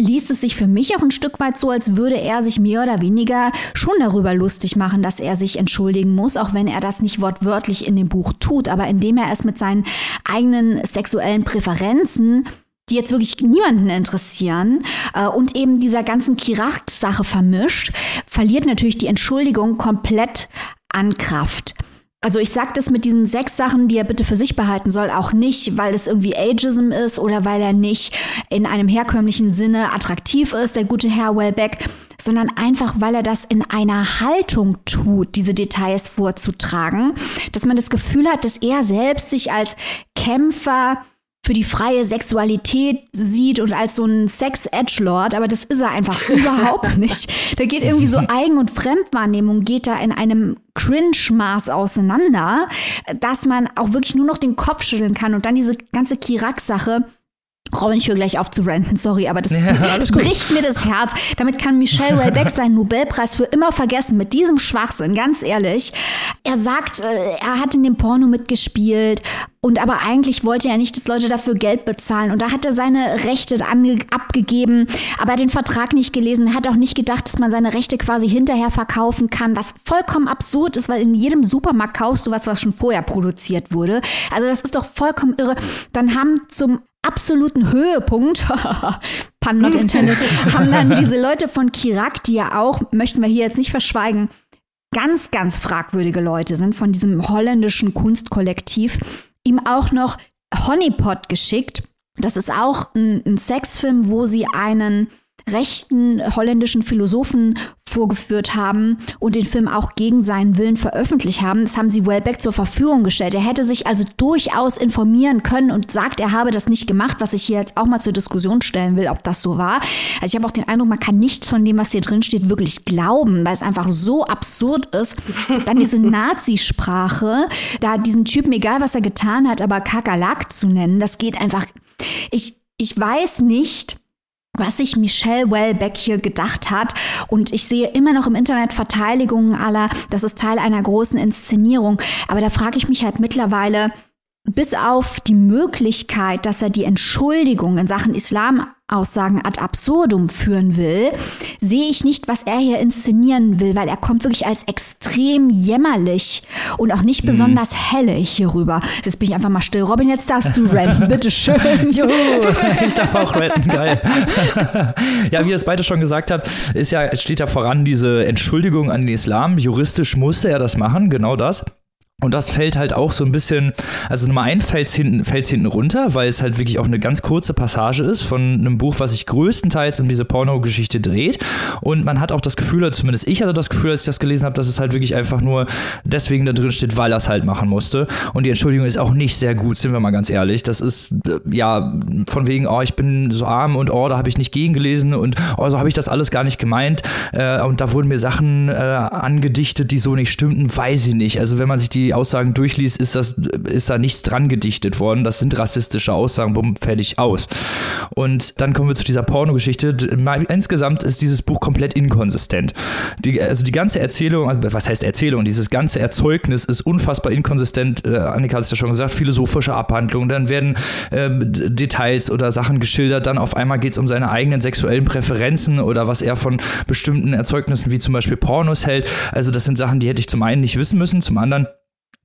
liest es sich für mich auch ein Stück weit so, als würde er sich mehr oder weniger schon darüber lustig machen, dass er sich entschuldigen muss, auch wenn er das nicht wortwörtlich in dem Buch tut, aber indem er es mit seinen eigenen sexuellen Präferenzen die jetzt wirklich niemanden interessieren äh, und eben dieser ganzen Chirax-Sache vermischt, verliert natürlich die Entschuldigung komplett an Kraft. Also ich sage das mit diesen sechs Sachen, die er bitte für sich behalten soll, auch nicht, weil es irgendwie Ageism ist oder weil er nicht in einem herkömmlichen Sinne attraktiv ist, der gute Herr Wellbeck, sondern einfach, weil er das in einer Haltung tut, diese Details vorzutragen, dass man das Gefühl hat, dass er selbst sich als Kämpfer für die freie Sexualität sieht und als so ein Sex-Edgelord, aber das ist er einfach überhaupt nicht. Da geht irgendwie so Eigen- und Fremdwahrnehmung geht da in einem Cringe-Maß auseinander, dass man auch wirklich nur noch den Kopf schütteln kann und dann diese ganze Kirak-Sache Robin, ich höre gleich auf zu ranten, sorry, aber das, ja, bricht mir das Herz. Damit kann Michel Houellebecq seinen Nobelpreis für immer vergessen, mit diesem Schwachsinn, ganz ehrlich. Er sagt, äh, er hat in dem Porno mitgespielt und aber eigentlich wollte er nicht, dass Leute dafür Geld bezahlen. Und da hat er seine Rechte abgegeben, aber er hat den Vertrag nicht gelesen. Er hat auch nicht gedacht, dass man seine Rechte quasi hinterher verkaufen kann, was vollkommen absurd ist, weil in jedem Supermarkt kaufst du was, was schon vorher produziert wurde. Also das ist doch vollkommen irre. Dann haben zum absoluten Höhepunkt, pun not intended, haben dann diese Leute von Kirak, die ja auch, möchten wir hier jetzt nicht verschweigen, ganz, ganz fragwürdige Leute sind von diesem holländischen Kunstkollektiv, ihm auch noch Honeypot geschickt. Das ist auch ein, ein Sexfilm, wo sie einen rechten holländischen Philosophen vorgeführt haben und den Film auch gegen seinen Willen veröffentlicht haben. Das haben sie Wellbeck zur Verfügung gestellt. Er hätte sich also durchaus informieren können und sagt, er habe das nicht gemacht, was ich hier jetzt auch mal zur Diskussion stellen will, ob das so war. Also ich habe auch den Eindruck, man kann nichts von dem, was hier drin steht, wirklich glauben, weil es einfach so absurd ist. Dann diese Nazisprache, da diesen Typen, egal was er getan hat, aber Kakerlak zu nennen, das geht einfach. Ich, ich weiß nicht, was sich Michelle Wellbeck hier gedacht hat. Und ich sehe immer noch im Internet Verteidigungen aller, das ist Teil einer großen Inszenierung. Aber da frage ich mich halt mittlerweile, bis auf die Möglichkeit, dass er die Entschuldigung in Sachen Islamaussagen ad absurdum führen will, sehe ich nicht, was er hier inszenieren will, weil er kommt wirklich als extrem jämmerlich und auch nicht mhm. besonders helle hier rüber. Jetzt bin ich einfach mal still. Robin, jetzt darfst du ranten, bitteschön. Juhu, ich darf auch ranten, geil. ja, wie ihr es beide schon gesagt habt, ist ja, steht ja voran diese Entschuldigung an den Islam. Juristisch musste er das machen, genau das. Und das fällt halt auch so ein bisschen, also Nummer ein fällt hinten, fällt's hinten runter, weil es halt wirklich auch eine ganz kurze Passage ist von einem Buch, was sich größtenteils um diese Porno-Geschichte dreht. Und man hat auch das Gefühl, oder zumindest ich hatte das Gefühl, als ich das gelesen habe, dass es halt wirklich einfach nur deswegen da drin steht, weil er es halt machen musste. Und die Entschuldigung ist auch nicht sehr gut, sind wir mal ganz ehrlich. Das ist ja von wegen, oh, ich bin so arm und oh, da habe ich nicht gegengelesen und oh, so habe ich das alles gar nicht gemeint. Äh, und da wurden mir Sachen äh, angedichtet, die so nicht stimmten, weiß ich nicht. Also wenn man sich die die Aussagen durchliest, ist, das, ist da nichts dran gedichtet worden. Das sind rassistische Aussagen, bumm, fertig aus. Und dann kommen wir zu dieser Pornogeschichte. Insgesamt ist dieses Buch komplett inkonsistent. Die, also die ganze Erzählung, also was heißt Erzählung? Dieses ganze Erzeugnis ist unfassbar inkonsistent. Äh, Annika hat es ja schon gesagt, philosophische Abhandlungen. Dann werden äh, Details oder Sachen geschildert. Dann auf einmal geht es um seine eigenen sexuellen Präferenzen oder was er von bestimmten Erzeugnissen wie zum Beispiel Pornos hält. Also das sind Sachen, die hätte ich zum einen nicht wissen müssen, zum anderen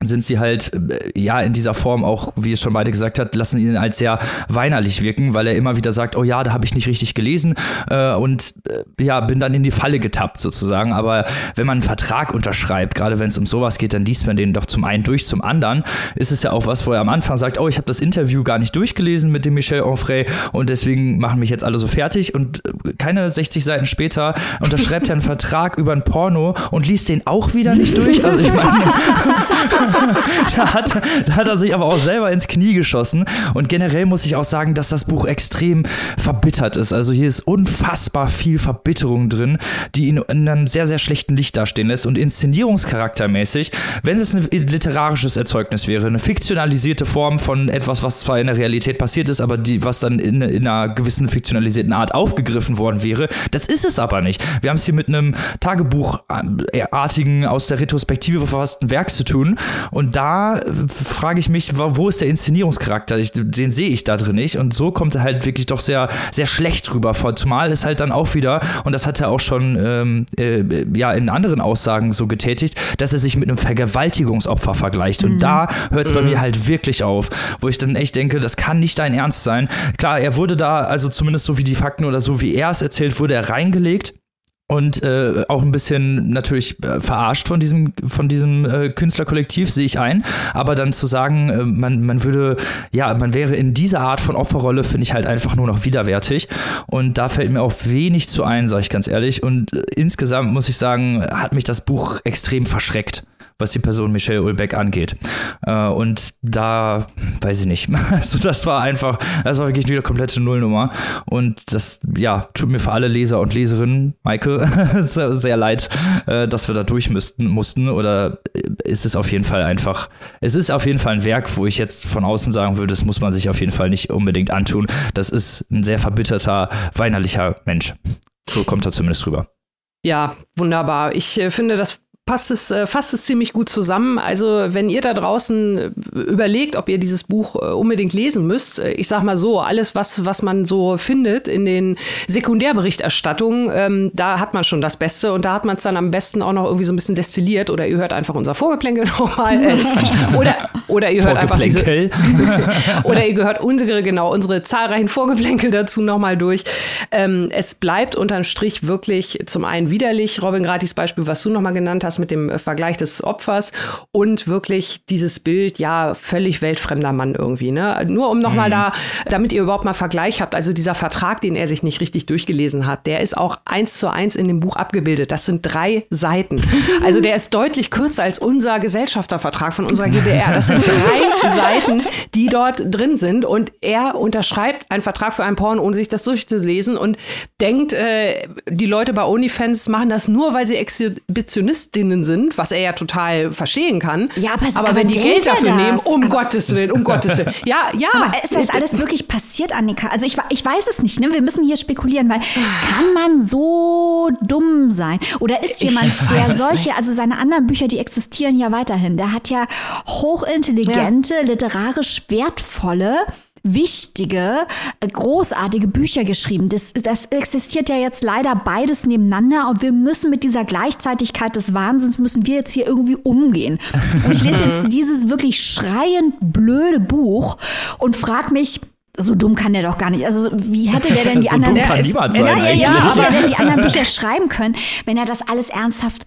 sind sie halt, äh, ja, in dieser Form auch, wie es schon beide gesagt hat, lassen ihn als sehr weinerlich wirken, weil er immer wieder sagt, oh ja, da habe ich nicht richtig gelesen äh, und äh, ja, bin dann in die Falle getappt sozusagen. Aber wenn man einen Vertrag unterschreibt, gerade wenn es um sowas geht, dann liest man den doch zum einen durch, zum anderen ist es ja auch was, wo er am Anfang sagt, oh, ich habe das Interview gar nicht durchgelesen mit dem Michel Onfray und deswegen machen mich jetzt alle so fertig und äh, keine 60 Seiten später unterschreibt er einen Vertrag über ein Porno und liest den auch wieder nicht durch. Also ich meine, da, hat, da hat er sich aber auch selber ins Knie geschossen. Und generell muss ich auch sagen, dass das Buch extrem verbittert ist. Also hier ist unfassbar viel Verbitterung drin, die ihn in einem sehr, sehr schlechten Licht dastehen lässt. Und inszenierungscharaktermäßig, wenn es ein literarisches Erzeugnis wäre, eine fiktionalisierte Form von etwas, was zwar in der Realität passiert ist, aber die, was dann in, in einer gewissen fiktionalisierten Art aufgegriffen worden wäre, das ist es aber nicht. Wir haben es hier mit einem Tagebuchartigen aus der Retrospektive verfassten Werk zu tun, und da frage ich mich, wo ist der Inszenierungscharakter? Ich, den sehe ich da drin nicht. Und so kommt er halt wirklich doch sehr, sehr schlecht rüber. Zumal ist halt dann auch wieder, und das hat er auch schon ähm, äh, ja in anderen Aussagen so getätigt, dass er sich mit einem Vergewaltigungsopfer vergleicht. Und mhm. da hört es bei mhm. mir halt wirklich auf, wo ich dann echt denke, das kann nicht dein Ernst sein. Klar, er wurde da, also zumindest so wie die Fakten oder so wie er es erzählt, wurde er reingelegt und äh, auch ein bisschen natürlich äh, verarscht von diesem von diesem äh, Künstlerkollektiv sehe ich ein, aber dann zu sagen, äh, man man würde ja, man wäre in dieser Art von Opferrolle finde ich halt einfach nur noch widerwärtig. Und da fällt mir auch wenig zu ein, sage ich ganz ehrlich. Und äh, insgesamt muss ich sagen, hat mich das Buch extrem verschreckt was die Person Michelle Ulbeck angeht. Äh, und da weiß ich nicht. Also das war einfach, das war wirklich eine komplette Nullnummer. Und das, ja, tut mir für alle Leser und Leserinnen, Maike, sehr leid, äh, dass wir da durch müssten, mussten. Oder ist es auf jeden Fall einfach, es ist auf jeden Fall ein Werk, wo ich jetzt von außen sagen würde, das muss man sich auf jeden Fall nicht unbedingt antun. Das ist ein sehr verbitterter, weinerlicher Mensch. So kommt er zumindest rüber. Ja, wunderbar. Ich äh, finde, das passt es, äh, fasst es ziemlich gut zusammen. Also, wenn ihr da draußen äh, überlegt, ob ihr dieses Buch äh, unbedingt lesen müsst, ich sag mal so, alles, was, was man so findet in den Sekundärberichterstattungen, ähm, da hat man schon das Beste und da hat man es dann am besten auch noch irgendwie so ein bisschen destilliert oder ihr hört einfach unser Vorgeplänkel nochmal. Äh, oder, Oder ihr hört einfach diese Oder ihr gehört unsere, genau, unsere zahlreichen Vorgeplänkel dazu nochmal durch. Ähm, es bleibt unterm Strich wirklich zum einen widerlich, Robin, gerade dieses Beispiel, was du nochmal genannt hast mit dem Vergleich des Opfers und wirklich dieses Bild, ja, völlig weltfremder Mann irgendwie. Ne? Nur um nochmal mhm. da, damit ihr überhaupt mal Vergleich habt, also dieser Vertrag, den er sich nicht richtig durchgelesen hat, der ist auch eins zu eins in dem Buch abgebildet. Das sind drei Seiten. Also der ist deutlich kürzer als unser Gesellschaftervertrag von unserer GBR. Das sind drei Seiten, die dort drin sind. Und er unterschreibt einen Vertrag für ein Porn, ohne sich das durchzulesen und denkt, äh, die Leute bei OnlyFans machen das nur, weil sie Exhibitionistinnen sind, was er ja total verstehen kann. Ja, aber, aber, aber wenn die Geld dafür das? nehmen, um aber Gottes Willen, um Gottes Willen. Ja, ja. Aber ist das alles wirklich passiert, Annika? Also ich, ich weiß es nicht, ne? Wir müssen hier spekulieren, weil kann man so dumm sein? Oder ist jemand, der solche, also seine anderen Bücher, die existieren ja weiterhin, der hat ja hochintelligente, ja. literarisch wertvolle wichtige, äh, großartige Bücher geschrieben. Das, das existiert ja jetzt leider beides nebeneinander und wir müssen mit dieser Gleichzeitigkeit des Wahnsinns müssen wir jetzt hier irgendwie umgehen. Und ich lese jetzt dieses wirklich schreiend blöde Buch und frage mich, so dumm kann der doch gar nicht. Also wie hätte der denn die so anderen dumm kann niemand sein, ja, ja, ja, aber denn die anderen Bücher schreiben können, wenn er das alles ernsthaft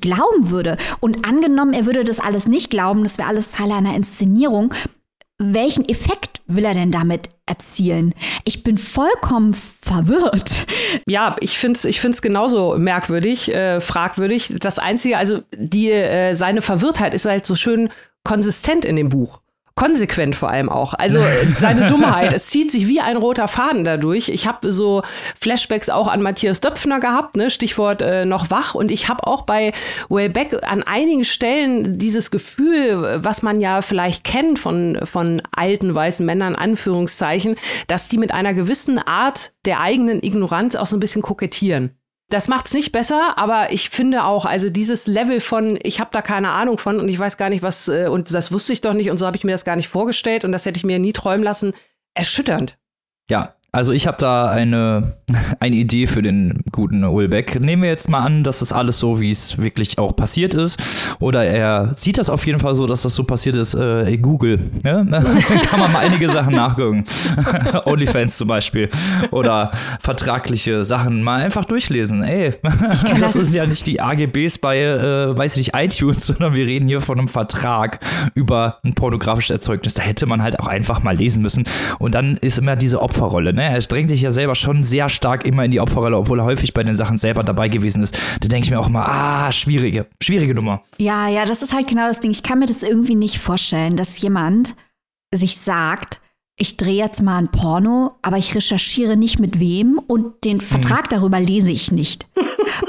glauben würde. Und angenommen, er würde das alles nicht glauben, das wäre alles Teil einer Inszenierung, welchen Effekt will er denn damit erzielen? Ich bin vollkommen verwirrt. Ja, ich finde es ich find's genauso merkwürdig, äh, fragwürdig. Das Einzige, also die, äh, seine Verwirrtheit ist halt so schön konsistent in dem Buch konsequent vor allem auch. Also seine Dummheit, es zieht sich wie ein roter Faden dadurch. Ich habe so Flashbacks auch an Matthias Döpfner gehabt, ne? Stichwort äh, noch wach. Und ich habe auch bei Wellbeck an einigen Stellen dieses Gefühl, was man ja vielleicht kennt von, von alten weißen Männern, Anführungszeichen, dass die mit einer gewissen Art der eigenen Ignoranz auch so ein bisschen kokettieren. Das macht's nicht besser, aber ich finde auch, also dieses Level von, ich habe da keine Ahnung von und ich weiß gar nicht, was, äh, und das wusste ich doch nicht und so habe ich mir das gar nicht vorgestellt und das hätte ich mir nie träumen lassen, erschütternd. Ja, also ich habe da eine, eine Idee für den guten Ulbeck. Nehmen wir jetzt mal an, dass das alles so, wie es wirklich auch passiert ist. Oder er sieht das auf jeden Fall so, dass das so passiert ist. Äh, Google, ne? kann man mal einige Sachen nachgucken. OnlyFans zum Beispiel. Oder vertragliche Sachen mal einfach durchlesen. Ey, das, das sind ja nicht die AGBs bei, äh, weiß ich nicht, iTunes, sondern wir reden hier von einem Vertrag über ein pornografisches Erzeugnis. Da hätte man halt auch einfach mal lesen müssen. Und dann ist immer diese Opferrolle. Ne? Er drängt sich ja selber schon sehr stark immer in die Opferrolle, obwohl er häufig bei den Sachen selber dabei gewesen ist. Da denke ich mir auch immer, ah, schwierige, schwierige Nummer. Ja, ja, das ist halt genau das Ding. Ich kann mir das irgendwie nicht vorstellen, dass jemand sich sagt, ich drehe jetzt mal ein Porno, aber ich recherchiere nicht mit wem und den Vertrag hm. darüber lese ich nicht.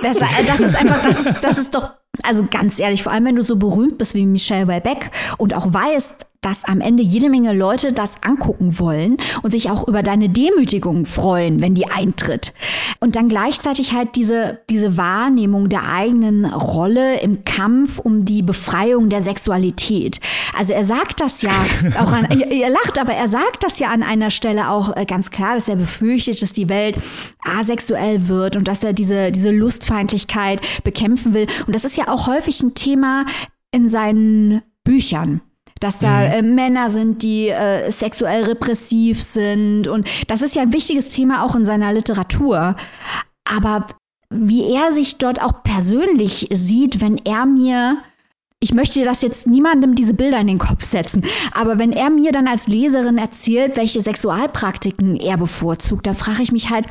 Das, äh, das ist einfach, das ist, das ist doch, also ganz ehrlich, vor allem wenn du so berühmt bist wie Michelle Welbeck und auch weißt, dass am Ende jede Menge Leute das angucken wollen und sich auch über deine Demütigung freuen, wenn die eintritt. Und dann gleichzeitig halt diese, diese Wahrnehmung der eigenen Rolle im Kampf um die Befreiung der Sexualität. Also er sagt das ja auch an, er lacht, aber er sagt das ja an einer Stelle auch äh, ganz klar, dass er befürchtet, dass die Welt asexuell wird und dass er diese, diese Lustfeindlichkeit bekämpfen will. Und das ist ja auch häufig ein Thema in seinen Büchern dass da mhm. äh, Männer sind, die äh, sexuell repressiv sind. Und das ist ja ein wichtiges Thema auch in seiner Literatur. Aber wie er sich dort auch persönlich sieht, wenn er mir ich möchte das jetzt niemandem diese Bilder in den Kopf setzen, aber wenn er mir dann als Leserin erzählt, welche Sexualpraktiken er bevorzugt, da frage ich mich halt,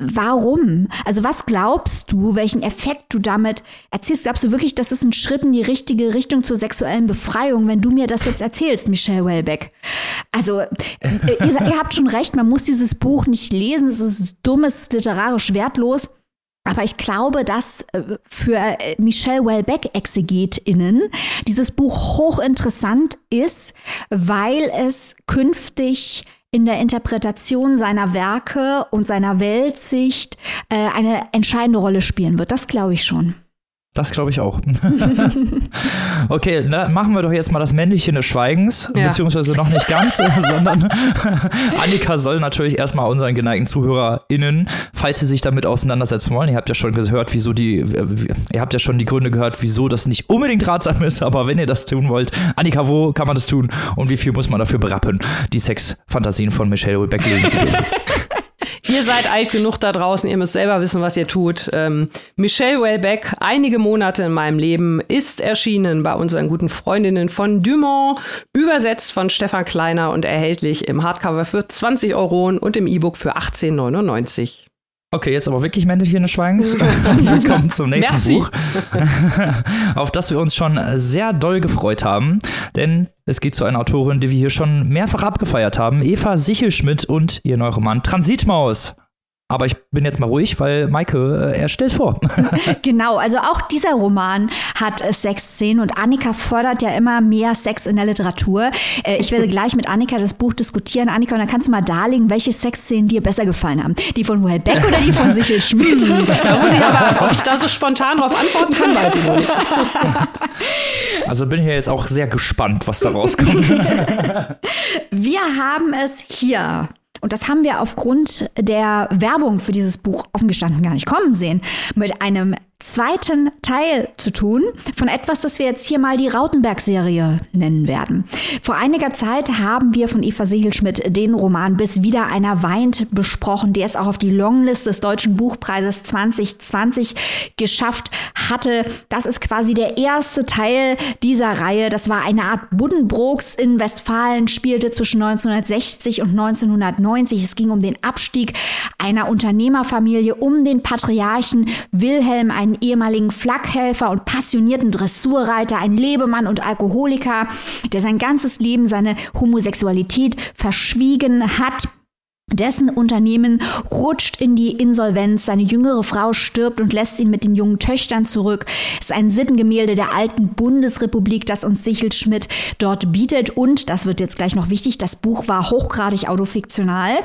Warum? Also was glaubst du, welchen Effekt du damit erzielst? Glaubst du wirklich, das ist ein Schritt in die richtige Richtung zur sexuellen Befreiung, wenn du mir das jetzt erzählst, Michelle Wellbeck? Also äh, ihr, ihr habt schon recht, man muss dieses Buch nicht lesen, es ist dumm, es ist literarisch wertlos. Aber ich glaube, dass äh, für äh, Michelle Wellbeck-ExegetInnen dieses Buch hochinteressant ist, weil es künftig in der Interpretation seiner Werke und seiner Weltsicht äh, eine entscheidende Rolle spielen wird. Das glaube ich schon. Das glaube ich auch. okay, na, machen wir doch jetzt mal das Männliche des Schweigens, ja. beziehungsweise noch nicht ganz, sondern Annika soll natürlich erstmal unseren geneigten ZuhörerInnen, falls sie sich damit auseinandersetzen wollen, ihr habt ja schon gehört, wieso die, ihr habt ja schon die Gründe gehört, wieso das nicht unbedingt ratsam ist, aber wenn ihr das tun wollt, Annika, wo kann man das tun und wie viel muss man dafür berappen, die Sexfantasien von Michelle Wilbeck lesen zu dürfen? Ihr seid alt genug da draußen, ihr müsst selber wissen, was ihr tut. Ähm, Michelle Wellbeck, einige Monate in meinem Leben, ist erschienen bei unseren guten Freundinnen von Dumont, übersetzt von Stefan Kleiner und erhältlich im Hardcover für 20 Euro und im E-Book für 18,99. Okay, jetzt aber wirklich Männchen des Schweigens. wir kommen zum nächsten Merci. Buch, auf das wir uns schon sehr doll gefreut haben, denn es geht zu einer Autorin, die wir hier schon mehrfach abgefeiert haben, Eva Sichelschmidt und ihr neuer Roman Transitmaus. Aber ich bin jetzt mal ruhig, weil Maike, äh, er stellt vor. genau, also auch dieser Roman hat äh, Sexszenen und Annika fördert ja immer mehr Sex in der Literatur. Äh, ich werde gleich mit Annika das Buch diskutieren. Annika, und dann kannst du mal darlegen, welche Sexszenen dir besser gefallen haben. Die von Will Beck oder die von Sichel Schmidt? da muss ich aber, ob ich da so spontan drauf antworten kann, weiß ich nicht. Also bin ich ja jetzt auch sehr gespannt, was da rauskommt. Wir haben es hier und das haben wir aufgrund der Werbung für dieses Buch offen gestanden gar nicht kommen sehen, mit einem zweiten Teil zu tun von etwas, das wir jetzt hier mal die Rautenberg-Serie nennen werden. Vor einiger Zeit haben wir von Eva Segelschmidt den Roman Bis wieder einer weint besprochen, der es auch auf die Longlist des Deutschen Buchpreises 2020 geschafft hatte. Das ist quasi der erste Teil dieser Reihe. Das war eine Art Buddenbrooks in Westfalen, spielte zwischen 1960 und 1990. Es ging um den Abstieg einer Unternehmerfamilie, um den Patriarchen Wilhelm, ein einen ehemaligen Flakhelfer und passionierten Dressurreiter, ein Lebemann und Alkoholiker, der sein ganzes Leben seine Homosexualität verschwiegen hat, dessen Unternehmen rutscht in die Insolvenz, seine jüngere Frau stirbt und lässt ihn mit den jungen Töchtern zurück. Es ist ein Sittengemälde der alten Bundesrepublik, das uns Sichel Schmidt dort bietet. Und, das wird jetzt gleich noch wichtig, das Buch war hochgradig autofiktional.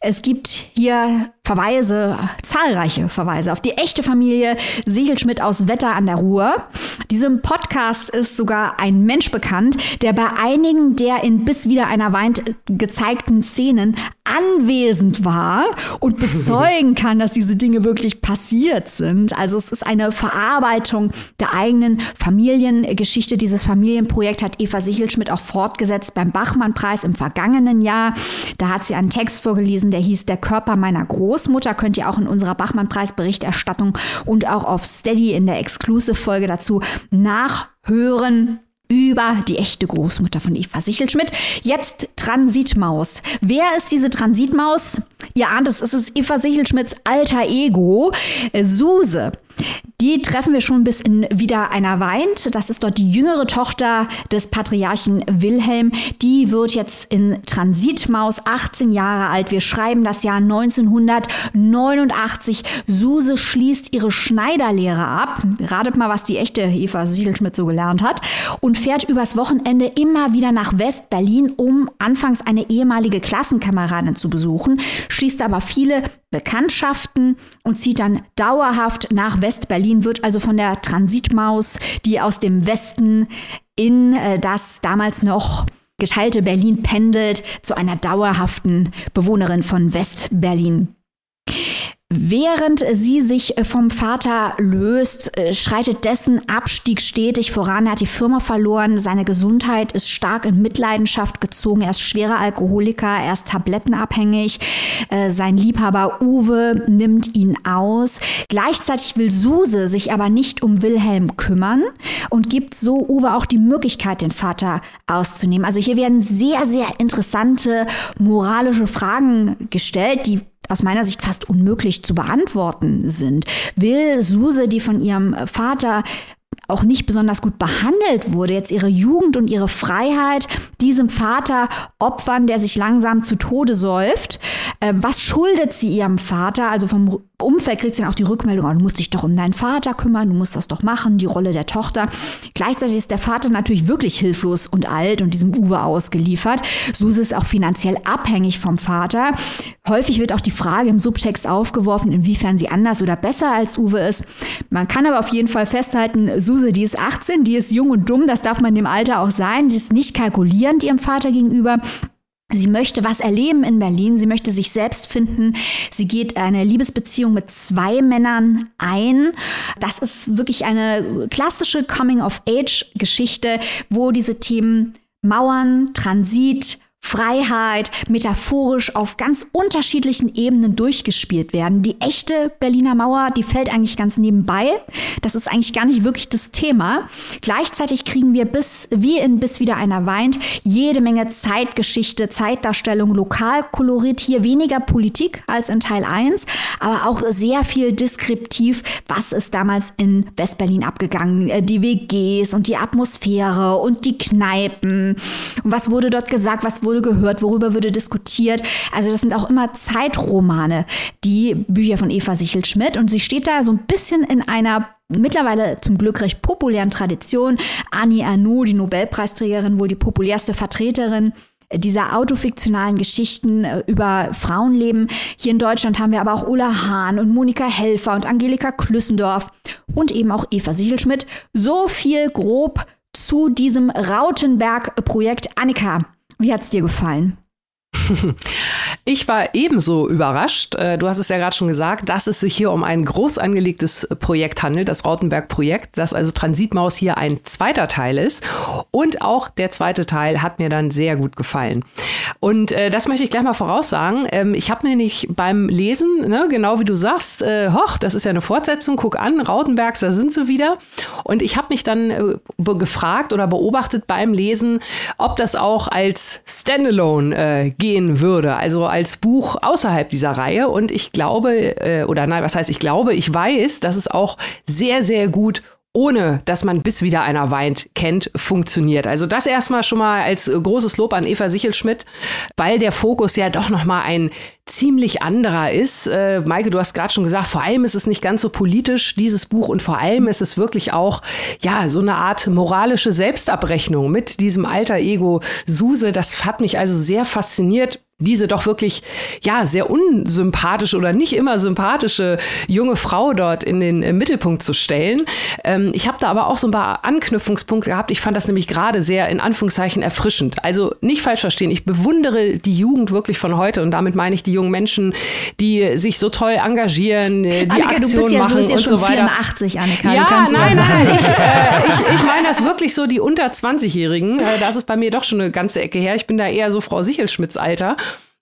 Es gibt hier Verweise, zahlreiche Verweise auf die echte Familie Sichelschmidt aus Wetter an der Ruhr. Diesem Podcast ist sogar ein Mensch bekannt, der bei einigen der in Bis wieder einer weint gezeigten Szenen anwesend war und bezeugen kann, dass diese Dinge wirklich passiert sind. Also es ist eine Verarbeitung der eigenen Familiengeschichte. Dieses Familienprojekt hat Eva Sichelschmidt auch fortgesetzt beim Bachmann-Preis im vergangenen Jahr. Da hat sie einen Text vorgelesen, der hieß Der Körper meiner Großmutter. Könnt ihr auch in unserer Bachmann-Preis-Berichterstattung und auch auf Steady in der Exclusive-Folge dazu nachhören über die echte Großmutter von Eva Sichelschmidt. Jetzt Transitmaus. Wer ist diese Transitmaus? Ihr ahnt es, es ist Eva Sichelschmidts alter Ego, Suse. Die treffen wir schon bis in Wieder einer weint. Das ist dort die jüngere Tochter des Patriarchen Wilhelm. Die wird jetzt in Transitmaus 18 Jahre alt. Wir schreiben das Jahr 1989. Suse schließt ihre Schneiderlehre ab. Ratet mal, was die echte Eva Sichelschmidt so gelernt hat. Und fährt übers Wochenende immer wieder nach West-Berlin, um anfangs eine ehemalige Klassenkameradin zu besuchen, schließt aber viele Bekanntschaften und zieht dann dauerhaft nach West-Berlin, wird also von der Transitmaus, die aus dem Westen in äh, das damals noch geteilte Berlin pendelt, zu einer dauerhaften Bewohnerin von West-Berlin. Während sie sich äh, vom Vater löst, äh, schreitet dessen Abstieg stetig voran. Er hat die Firma verloren, seine Gesundheit ist stark in Mitleidenschaft gezogen. Er ist schwerer Alkoholiker, er ist tablettenabhängig. Äh, sein Liebhaber Uwe nimmt ihn aus. Gleichzeitig will Suse sich aber nicht um Wilhelm kümmern und gibt so Uwe auch die Möglichkeit, den Vater auszunehmen. Also hier werden sehr, sehr interessante moralische Fragen gestellt, die aus meiner Sicht fast unmöglich zu beantworten sind. Will Suse, die von ihrem Vater auch nicht besonders gut behandelt wurde, jetzt ihre Jugend und ihre Freiheit diesem Vater opfern, der sich langsam zu Tode säuft. Ähm, was schuldet sie ihrem Vater? Also vom Umfeld kriegt sie dann auch die Rückmeldung, oh, du musst dich doch um deinen Vater kümmern, du musst das doch machen, die Rolle der Tochter. Gleichzeitig ist der Vater natürlich wirklich hilflos und alt und diesem Uwe ausgeliefert. Suse ist auch finanziell abhängig vom Vater. Häufig wird auch die Frage im Subtext aufgeworfen, inwiefern sie anders oder besser als Uwe ist. Man kann aber auf jeden Fall festhalten, Suse, die ist 18, die ist jung und dumm, das darf man in dem Alter auch sein. Sie ist nicht kalkulierend ihrem Vater gegenüber. Sie möchte was erleben in Berlin. Sie möchte sich selbst finden. Sie geht eine Liebesbeziehung mit zwei Männern ein. Das ist wirklich eine klassische Coming-of-Age-Geschichte, wo diese Themen Mauern, Transit, Freiheit metaphorisch auf ganz unterschiedlichen Ebenen durchgespielt werden. Die echte Berliner Mauer, die fällt eigentlich ganz nebenbei. Das ist eigentlich gar nicht wirklich das Thema. Gleichzeitig kriegen wir bis, wie in Bis wieder einer weint, jede Menge Zeitgeschichte, Zeitdarstellung, Lokalkolorit. Hier weniger Politik als in Teil 1, aber auch sehr viel deskriptiv, was ist damals in Westberlin abgegangen. Äh, die WGs und die Atmosphäre und die Kneipen. Und was wurde dort gesagt, was wurde wurde gehört, worüber wurde diskutiert. Also das sind auch immer Zeitromane, die Bücher von Eva Sichel-Schmidt. Und sie steht da so ein bisschen in einer mittlerweile zum Glück recht populären Tradition. Annie Arnaud, die Nobelpreisträgerin, wohl die populärste Vertreterin dieser autofiktionalen Geschichten äh, über Frauenleben. Hier in Deutschland haben wir aber auch Ulla Hahn und Monika Helfer und Angelika Klüssendorf und eben auch Eva Sichelschmidt. So viel grob zu diesem Rautenberg-Projekt. Annika, wie hat es dir gefallen? Ich war ebenso überrascht. Äh, du hast es ja gerade schon gesagt, dass es sich hier um ein groß angelegtes Projekt handelt, das Rautenberg-Projekt, dass also Transitmaus hier ein zweiter Teil ist. Und auch der zweite Teil hat mir dann sehr gut gefallen. Und äh, das möchte ich gleich mal voraussagen. Ähm, ich habe nicht beim Lesen, ne, genau wie du sagst, äh, hoch, das ist ja eine Fortsetzung, guck an, Rautenbergs, da sind sie wieder. Und ich habe mich dann äh, gefragt oder beobachtet beim Lesen, ob das auch als Standalone äh, gehen würde. Also als Buch außerhalb dieser Reihe. Und ich glaube, äh, oder nein, was heißt ich glaube, ich weiß, dass es auch sehr, sehr gut ohne dass man bis wieder einer weint kennt, funktioniert. Also das erstmal schon mal als großes Lob an Eva Sichelschmidt, weil der Fokus ja doch noch mal ein ziemlich anderer ist. Äh, Maike, du hast gerade schon gesagt, vor allem ist es nicht ganz so politisch dieses Buch und vor allem ist es wirklich auch ja so eine Art moralische Selbstabrechnung mit diesem alter Ego Suse. Das hat mich also sehr fasziniert diese doch wirklich, ja, sehr unsympathische oder nicht immer sympathische junge Frau dort in den äh, Mittelpunkt zu stellen. Ähm, ich habe da aber auch so ein paar Anknüpfungspunkte gehabt. Ich fand das nämlich gerade sehr in Anführungszeichen erfrischend. Also nicht falsch verstehen, ich bewundere die Jugend wirklich von heute und damit meine ich die jungen Menschen, die sich so toll engagieren, äh, die Annika, Aktionen ja, machen ja und so weiter. 84, Annika. Ja, nein, nein, ich, äh, ich, ich meine das wirklich so die unter 20-Jährigen. Äh, das ist bei mir doch schon eine ganze Ecke her. Ich bin da eher so Frau Sichelschmidts Alter.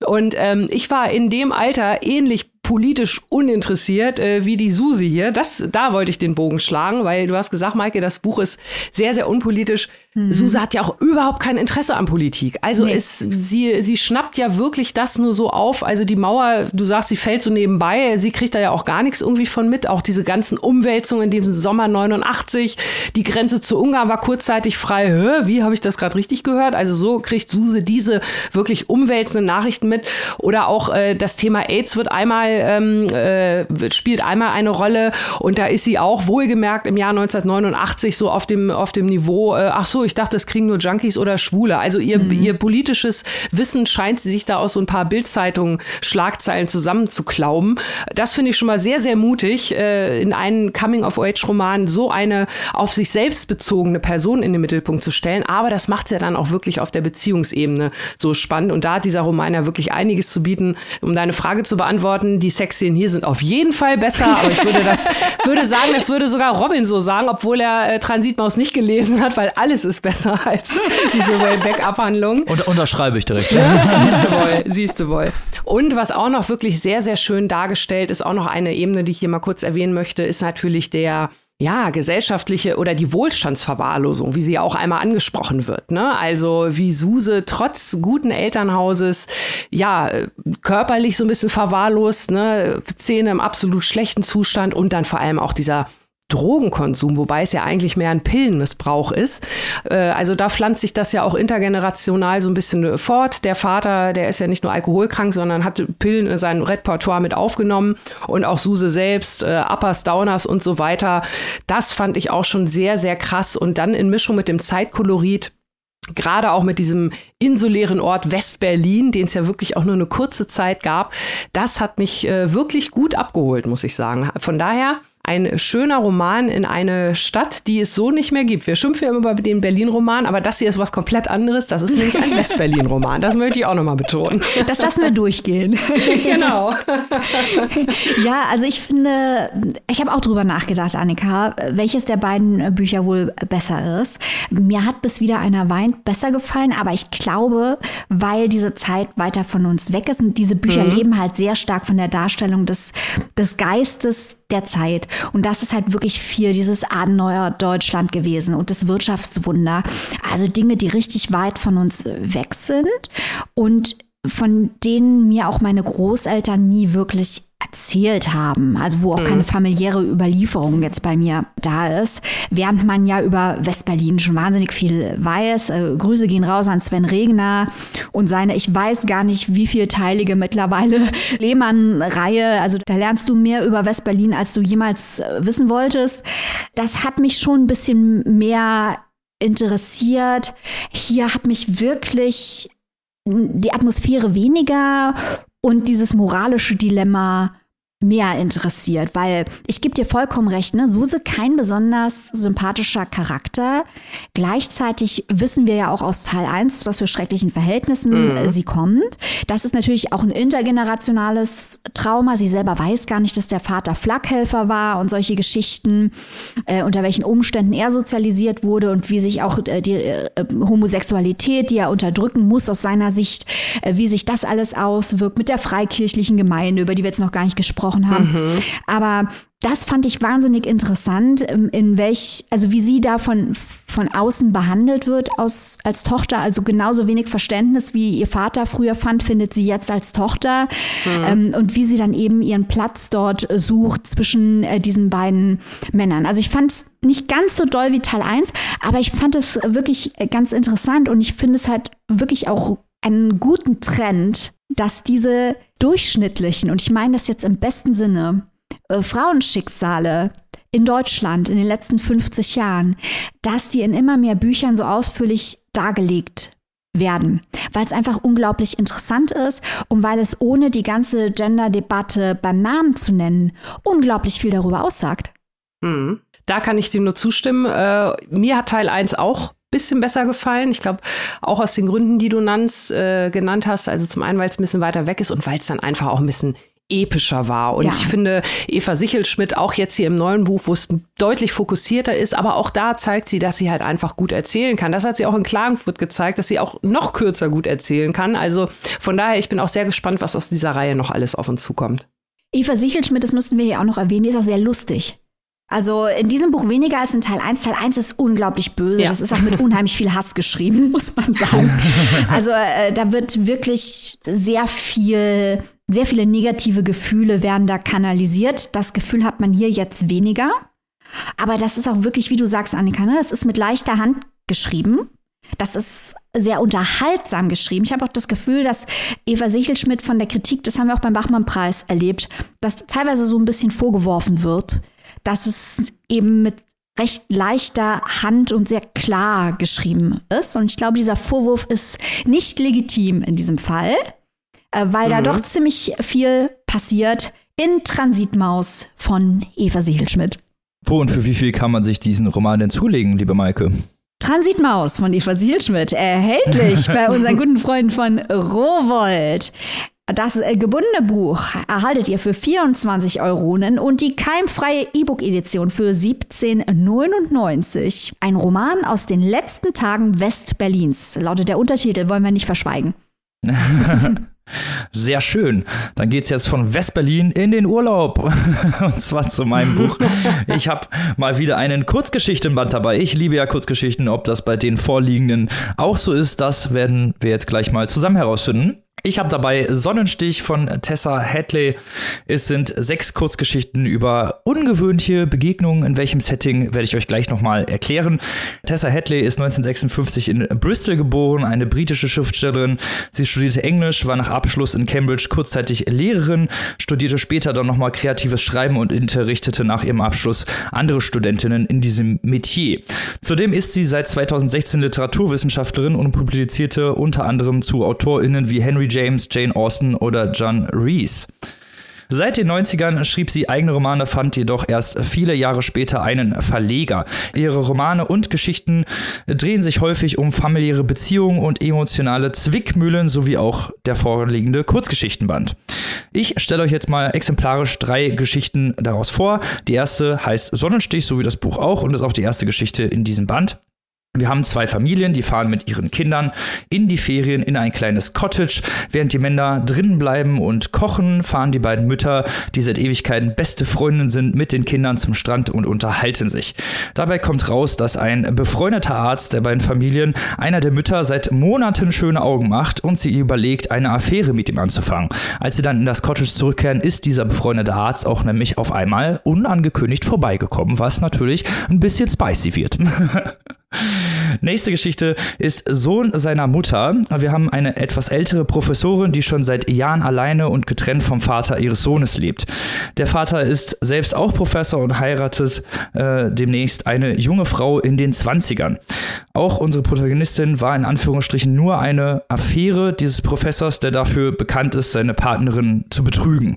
Und ähm, ich war in dem Alter ähnlich politisch uninteressiert äh, wie die Susi hier. Das, da wollte ich den Bogen schlagen, weil du hast gesagt, Maike, das Buch ist sehr, sehr unpolitisch. Mhm. Suse hat ja auch überhaupt kein Interesse an Politik. Also nee. ist, sie, sie schnappt ja wirklich das nur so auf. Also die Mauer, du sagst, sie fällt so nebenbei. Sie kriegt da ja auch gar nichts irgendwie von mit. Auch diese ganzen Umwälzungen in diesem Sommer 89. Die Grenze zu Ungarn war kurzzeitig frei. Hä? Wie habe ich das gerade richtig gehört? Also so kriegt Suse diese wirklich umwälzenden Nachrichten mit. Oder auch äh, das Thema AIDS wird einmal ähm, äh, spielt einmal eine Rolle und da ist sie auch wohlgemerkt im Jahr 1989 so auf dem, auf dem Niveau, äh, ach so, ich dachte, das kriegen nur Junkies oder Schwule. Also ihr, mhm. ihr politisches Wissen scheint sie sich da aus so ein paar Bildzeitungen Schlagzeilen zusammenzuklauben. Das finde ich schon mal sehr, sehr mutig, äh, in einen Coming-of-Age-Roman so eine auf sich selbst bezogene Person in den Mittelpunkt zu stellen. Aber das macht es ja dann auch wirklich auf der Beziehungsebene so spannend. Und da hat dieser Roman ja wirklich einiges zu bieten. Um deine Frage zu beantworten, die Sexszenen hier sind auf jeden Fall besser, aber ich würde das, würde sagen, das würde sogar Robin so sagen, obwohl er äh, Transitmaus nicht gelesen hat, weil alles ist besser als diese Wayback-Abhandlung. Und unterschreibe ich direkt. Ja, siehst du wohl, siehst du wohl. Und was auch noch wirklich sehr, sehr schön dargestellt ist, auch noch eine Ebene, die ich hier mal kurz erwähnen möchte, ist natürlich der ja, gesellschaftliche oder die Wohlstandsverwahrlosung, wie sie auch einmal angesprochen wird. Ne? Also wie Suse trotz guten Elternhauses, ja, körperlich so ein bisschen verwahrlost, ne? Zähne im absolut schlechten Zustand und dann vor allem auch dieser Drogenkonsum, wobei es ja eigentlich mehr ein Pillenmissbrauch ist. Äh, also da pflanzt sich das ja auch intergenerational so ein bisschen fort. Der Vater, der ist ja nicht nur alkoholkrank, sondern hat Pillen in sein Repertoire mit aufgenommen und auch Suse selbst, äh, Uppers, Downers und so weiter. Das fand ich auch schon sehr, sehr krass. Und dann in Mischung mit dem Zeitkolorit gerade auch mit diesem insulären Ort West-Berlin, den es ja wirklich auch nur eine kurze Zeit gab, das hat mich äh, wirklich gut abgeholt, muss ich sagen. Von daher ein schöner Roman in eine Stadt, die es so nicht mehr gibt. Wir schimpfen ja immer über den Berlin-Roman, aber das hier ist was komplett anderes. Das ist nämlich ein West-Berlin-Roman. Das möchte ich auch nochmal betonen. Das lassen wir durchgehen. genau. Ja, also ich finde, ich habe auch drüber nachgedacht, Annika, welches der beiden Bücher wohl besser ist. Mir hat bis wieder einer weint besser gefallen, aber ich glaube, weil diese Zeit weiter von uns weg ist und diese Bücher mhm. leben halt sehr stark von der Darstellung des, des Geistes der Zeit. Und das ist halt wirklich viel dieses Adenauer Deutschland gewesen und das Wirtschaftswunder. Also Dinge, die richtig weit von uns weg sind und von denen mir auch meine Großeltern nie wirklich erzählt haben, also wo auch mhm. keine familiäre Überlieferung jetzt bei mir da ist, während man ja über Westberlin schon wahnsinnig viel weiß. Äh, Grüße gehen raus an Sven Regner und seine, ich weiß gar nicht, wie viel teilige mittlerweile Lehmann-Reihe. Also da lernst du mehr über Westberlin, als du jemals äh, wissen wolltest. Das hat mich schon ein bisschen mehr interessiert. Hier hat mich wirklich die Atmosphäre weniger und dieses moralische Dilemma mehr interessiert, weil ich gebe dir vollkommen recht, ne? Suse kein besonders sympathischer Charakter. Gleichzeitig wissen wir ja auch aus Teil 1, was für schrecklichen Verhältnissen mhm. sie kommt. Das ist natürlich auch ein intergenerationales Trauma. Sie selber weiß gar nicht, dass der Vater Flakhelfer war und solche Geschichten, äh, unter welchen Umständen er sozialisiert wurde und wie sich auch äh, die äh, Homosexualität, die er unterdrücken muss aus seiner Sicht, äh, wie sich das alles auswirkt mit der freikirchlichen Gemeinde, über die wir jetzt noch gar nicht gesprochen gesprochen haben. Mhm. Aber das fand ich wahnsinnig interessant, ähm, in welch, also wie sie da von, von außen behandelt wird aus, als Tochter. Also genauso wenig Verständnis, wie ihr Vater früher fand, findet sie jetzt als Tochter. Mhm. Ähm, und wie sie dann eben ihren Platz dort sucht zwischen äh, diesen beiden Männern. Also ich fand es nicht ganz so doll wie Teil 1, aber ich fand es wirklich ganz interessant und ich finde es halt wirklich auch einen guten Trend, dass diese durchschnittlichen, und ich meine das jetzt im besten Sinne, äh, Frauenschicksale in Deutschland in den letzten 50 Jahren, dass die in immer mehr Büchern so ausführlich dargelegt werden, weil es einfach unglaublich interessant ist und weil es ohne die ganze Gender-Debatte beim Namen zu nennen unglaublich viel darüber aussagt. Mhm. Da kann ich dir nur zustimmen. Äh, mir hat Teil 1 auch bisschen besser gefallen. Ich glaube, auch aus den Gründen, die du nannst, äh, genannt hast. Also zum einen, weil es ein bisschen weiter weg ist und weil es dann einfach auch ein bisschen epischer war. Und ja. ich finde Eva Sichelschmidt auch jetzt hier im neuen Buch, wo es deutlich fokussierter ist, aber auch da zeigt sie, dass sie halt einfach gut erzählen kann. Das hat sie auch in Klagenfurt gezeigt, dass sie auch noch kürzer gut erzählen kann. Also von daher, ich bin auch sehr gespannt, was aus dieser Reihe noch alles auf uns zukommt. Eva Sichelschmidt, das müssten wir hier auch noch erwähnen, die ist auch sehr lustig. Also in diesem Buch weniger als in Teil 1. Teil 1 ist unglaublich böse. Ja. Das ist auch mit unheimlich viel Hass geschrieben, muss man sagen. Also äh, da wird wirklich sehr viel, sehr viele negative Gefühle werden da kanalisiert. Das Gefühl hat man hier jetzt weniger. Aber das ist auch wirklich, wie du sagst, Annika, ne? das ist mit leichter Hand geschrieben. Das ist sehr unterhaltsam geschrieben. Ich habe auch das Gefühl, dass Eva Sichelschmidt von der Kritik, das haben wir auch beim Bachmann-Preis erlebt, dass teilweise so ein bisschen vorgeworfen wird, dass es eben mit recht leichter Hand und sehr klar geschrieben ist. Und ich glaube, dieser Vorwurf ist nicht legitim in diesem Fall, äh, weil mhm. da doch ziemlich viel passiert in Transitmaus von Eva Sichelschmidt. Wo und für wie viel kann man sich diesen Roman denn zulegen, liebe Maike? Transitmaus von Eva Sielschmidt, erhältlich bei unseren guten Freunden von Rowold. Das äh, gebundene Buch erhaltet ihr für 24 Euronen und die keimfreie E-Book-Edition für 17,99. Ein Roman aus den letzten Tagen Westberlins, lautet der Untertitel, wollen wir nicht verschweigen. Sehr schön. Dann geht es jetzt von Westberlin in den Urlaub. Und zwar zu meinem Buch. Ich habe mal wieder einen Kurzgeschichtenband dabei. Ich liebe ja Kurzgeschichten. Ob das bei den vorliegenden auch so ist, das werden wir jetzt gleich mal zusammen herausfinden. Ich habe dabei Sonnenstich von Tessa Hadley. Es sind sechs Kurzgeschichten über ungewöhnliche Begegnungen. In welchem Setting werde ich euch gleich nochmal erklären. Tessa Hadley ist 1956 in Bristol geboren, eine britische Schriftstellerin. Sie studierte Englisch, war nach Abschluss in Cambridge kurzzeitig Lehrerin, studierte später dann nochmal kreatives Schreiben und unterrichtete nach ihrem Abschluss andere Studentinnen in diesem Metier. Zudem ist sie seit 2016 Literaturwissenschaftlerin und publizierte unter anderem zu AutorInnen wie Henry James, Jane Austen oder John Rees. Seit den 90ern schrieb sie eigene Romane, fand jedoch erst viele Jahre später einen Verleger. Ihre Romane und Geschichten drehen sich häufig um familiäre Beziehungen und emotionale Zwickmühlen sowie auch der vorliegende Kurzgeschichtenband. Ich stelle euch jetzt mal exemplarisch drei Geschichten daraus vor. Die erste heißt Sonnenstich, so wie das Buch auch, und ist auch die erste Geschichte in diesem Band. Wir haben zwei Familien, die fahren mit ihren Kindern in die Ferien in ein kleines Cottage. Während die Männer drinnen bleiben und kochen, fahren die beiden Mütter, die seit Ewigkeiten beste Freundinnen sind, mit den Kindern zum Strand und unterhalten sich. Dabei kommt raus, dass ein befreundeter Arzt der beiden Familien einer der Mütter seit Monaten schöne Augen macht und sie überlegt, eine Affäre mit ihm anzufangen. Als sie dann in das Cottage zurückkehren, ist dieser befreundete Arzt auch nämlich auf einmal unangekündigt vorbeigekommen, was natürlich ein bisschen spicy wird. Nächste Geschichte ist Sohn seiner Mutter. Wir haben eine etwas ältere Professorin, die schon seit Jahren alleine und getrennt vom Vater ihres Sohnes lebt. Der Vater ist selbst auch Professor und heiratet äh, demnächst eine junge Frau in den 20ern. Auch unsere Protagonistin war in Anführungsstrichen nur eine Affäre dieses Professors, der dafür bekannt ist, seine Partnerin zu betrügen.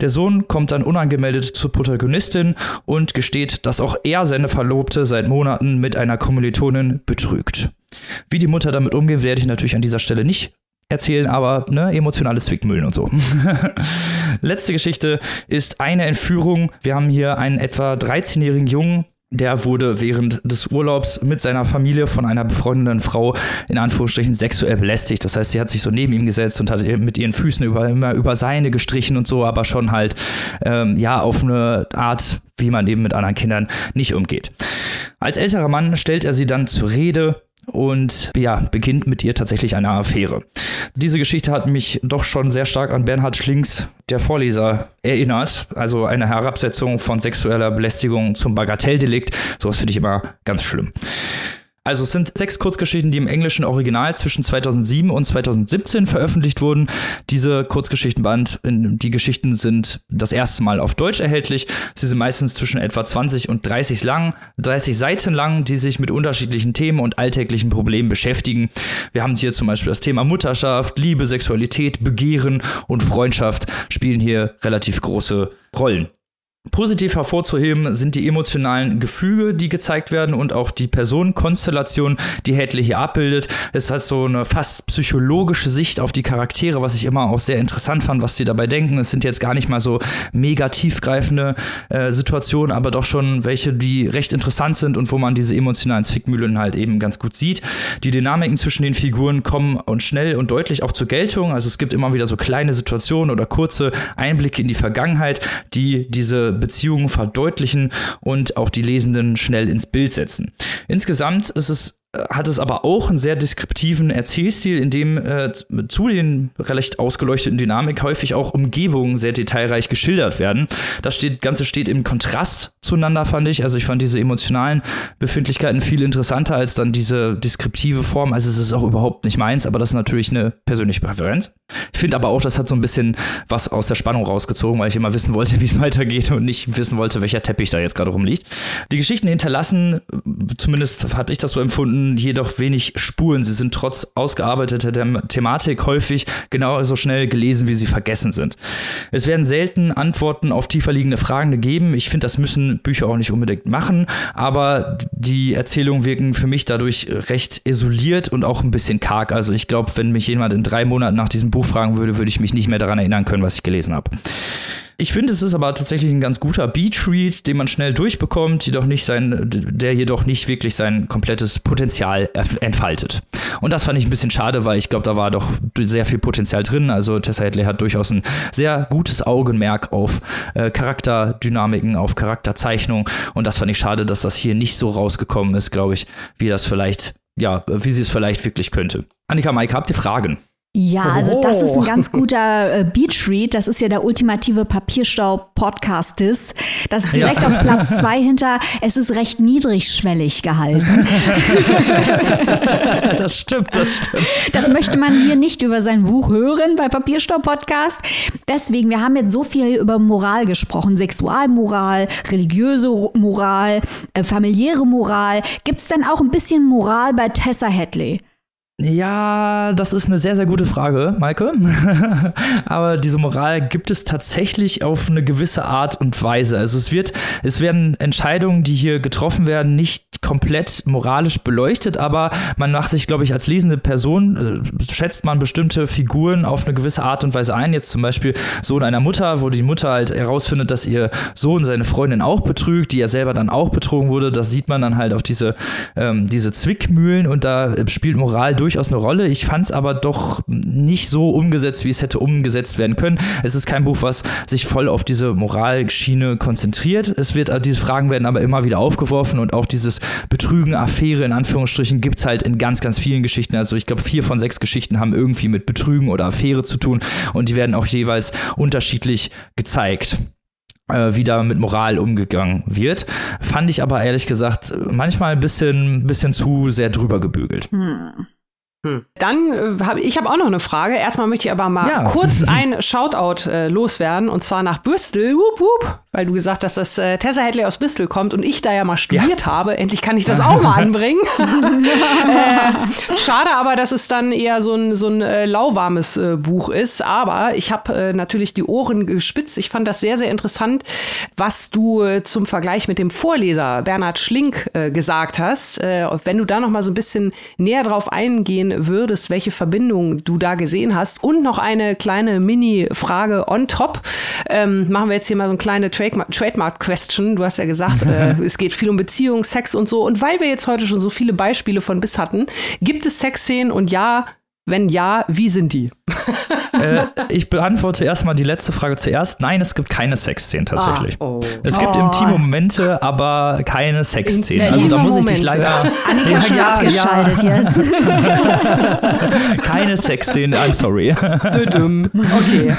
Der Sohn kommt dann unangemeldet zur Protagonistin und gesteht, dass auch er seine Verlobte seit Monaten mit einer Kommilitonin betrügt. Wie die Mutter damit umgeht, werde ich natürlich an dieser Stelle nicht erzählen, aber ne, emotionale Zwickmühlen und so. Letzte Geschichte ist eine Entführung. Wir haben hier einen etwa 13-jährigen Jungen, der wurde während des Urlaubs mit seiner Familie von einer befreundeten Frau in Anführungsstrichen sexuell belästigt. Das heißt, sie hat sich so neben ihm gesetzt und hat mit ihren Füßen über, immer über seine gestrichen und so, aber schon halt ähm, ja auf eine Art, wie man eben mit anderen Kindern nicht umgeht. Als älterer Mann stellt er sie dann zur Rede und ja, beginnt mit ihr tatsächlich eine Affäre. Diese Geschichte hat mich doch schon sehr stark an Bernhard Schlings, der Vorleser, erinnert. Also eine Herabsetzung von sexueller Belästigung zum Bagatelldelikt. Sowas finde ich immer ganz schlimm. Also es sind sechs Kurzgeschichten, die im englischen Original zwischen 2007 und 2017 veröffentlicht wurden. Diese Kurzgeschichtenband, die Geschichten sind das erste Mal auf Deutsch erhältlich. Sie sind meistens zwischen etwa 20 und 30 lang, 30 Seiten lang, die sich mit unterschiedlichen Themen und alltäglichen Problemen beschäftigen. Wir haben hier zum Beispiel das Thema Mutterschaft, Liebe, Sexualität, Begehren und Freundschaft spielen hier relativ große Rollen. Positiv hervorzuheben sind die emotionalen Gefüge, die gezeigt werden und auch die Personenkonstellation, die Hadley hier abbildet. Es hat so eine fast psychologische Sicht auf die Charaktere, was ich immer auch sehr interessant fand, was sie dabei denken. Es sind jetzt gar nicht mal so mega tiefgreifende äh, Situationen, aber doch schon welche, die recht interessant sind und wo man diese emotionalen Zwickmühlen halt eben ganz gut sieht. Die Dynamiken zwischen den Figuren kommen und schnell und deutlich auch zur Geltung. Also es gibt immer wieder so kleine Situationen oder kurze Einblicke in die Vergangenheit, die diese Beziehungen verdeutlichen und auch die Lesenden schnell ins Bild setzen. Insgesamt ist es hat es aber auch einen sehr deskriptiven Erzählstil, in dem äh, zu den recht ausgeleuchteten Dynamik häufig auch Umgebungen sehr detailreich geschildert werden. Das steht, Ganze steht im Kontrast zueinander, fand ich. Also ich fand diese emotionalen Befindlichkeiten viel interessanter als dann diese deskriptive Form. Also es ist auch überhaupt nicht meins, aber das ist natürlich eine persönliche Präferenz. Ich finde aber auch, das hat so ein bisschen was aus der Spannung rausgezogen, weil ich immer wissen wollte, wie es weitergeht und nicht wissen wollte, welcher Teppich da jetzt gerade rumliegt. Die Geschichten hinterlassen, zumindest habe ich das so empfunden, finden jedoch wenig Spuren. Sie sind trotz ausgearbeiteter Thematik häufig genauso schnell gelesen, wie sie vergessen sind. Es werden selten Antworten auf tiefer liegende Fragen gegeben. Ich finde, das müssen Bücher auch nicht unbedingt machen, aber die Erzählungen wirken für mich dadurch recht isoliert und auch ein bisschen karg. Also ich glaube, wenn mich jemand in drei Monaten nach diesem Buch fragen würde, würde ich mich nicht mehr daran erinnern können, was ich gelesen habe. Ich finde, es ist aber tatsächlich ein ganz guter Beach-Read, den man schnell durchbekommt, jedoch nicht sein, der jedoch nicht wirklich sein komplettes Potenzial entfaltet. Und das fand ich ein bisschen schade, weil ich glaube, da war doch sehr viel Potenzial drin. Also Tessa Hadley hat durchaus ein sehr gutes Augenmerk auf äh, Charakterdynamiken, auf Charakterzeichnung. Und das fand ich schade, dass das hier nicht so rausgekommen ist, glaube ich, wie das vielleicht, ja, wie sie es vielleicht wirklich könnte. Annika, Maike, habt ihr Fragen? Ja, also das ist ein ganz guter äh, Beach-Read. Das ist ja der ultimative Papierstaub-Podcast. Das ist direkt ja. auf Platz zwei hinter. Es ist recht niedrigschwellig gehalten. das stimmt, das stimmt. Das möchte man hier nicht über sein Buch hören bei Papierstaub-Podcast. Deswegen, wir haben jetzt so viel über Moral gesprochen. Sexualmoral, religiöse Moral, äh, familiäre Moral. Gibt es denn auch ein bisschen Moral bei Tessa Hadley? Ja, das ist eine sehr, sehr gute Frage, Maike. Aber diese Moral gibt es tatsächlich auf eine gewisse Art und Weise. Also es wird, es werden Entscheidungen, die hier getroffen werden, nicht komplett moralisch beleuchtet, aber man macht sich, glaube ich, als lesende Person, äh, schätzt man bestimmte Figuren auf eine gewisse Art und Weise ein. Jetzt zum Beispiel Sohn einer Mutter, wo die Mutter halt herausfindet, dass ihr Sohn seine Freundin auch betrügt, die er selber dann auch betrogen wurde. Da sieht man dann halt auch diese, ähm, diese Zwickmühlen und da spielt Moral durch durchaus eine Rolle. Ich fand es aber doch nicht so umgesetzt, wie es hätte umgesetzt werden können. Es ist kein Buch, was sich voll auf diese Moralschiene konzentriert. Es wird, diese Fragen werden aber immer wieder aufgeworfen und auch dieses Betrügen, Affäre in Anführungsstrichen gibt es halt in ganz, ganz vielen Geschichten. Also ich glaube, vier von sechs Geschichten haben irgendwie mit Betrügen oder Affäre zu tun und die werden auch jeweils unterschiedlich gezeigt äh, wie da mit Moral umgegangen wird. Fand ich aber ehrlich gesagt manchmal ein bisschen, bisschen zu sehr drüber gebügelt. Hm. Hm. Dann äh, habe ich habe auch noch eine Frage. Erstmal möchte ich aber mal ja. kurz ein Shoutout äh, loswerden und zwar nach Bristol, wup, wup, weil du gesagt hast, dass äh, Tessa Hadley aus Bristol kommt und ich da ja mal studiert ja. habe. Endlich kann ich das auch mal anbringen. äh, schade aber, dass es dann eher so ein, so ein äh, lauwarmes äh, Buch ist. Aber ich habe natürlich die Ohren gespitzt. Ich fand das sehr, sehr interessant, was du zum Vergleich mit dem Vorleser Bernhard Schlink gesagt hast. Wenn du da noch mal so ein bisschen näher drauf eingehen würdest, welche Verbindung du da gesehen hast. Und noch eine kleine Mini-Frage on top. Ähm, machen wir jetzt hier mal so eine kleine Trademark-Question. Du hast ja gesagt, äh, es geht viel um Beziehung, Sex und so. Und weil wir jetzt heute schon so viele Beispiele von bis hatten, gibt es Sexszenen und ja, wenn ja, wie sind die? äh, ich beantworte erstmal die letzte Frage zuerst. Nein, es gibt keine Sexszenen tatsächlich. Ah, oh. Es gibt oh. intime Momente, aber keine Sexszenen. Also da muss ich dich leider. Annika ja, schon ja, abgeschaltet ja. jetzt. keine Sexszenen, I'm sorry. Okay.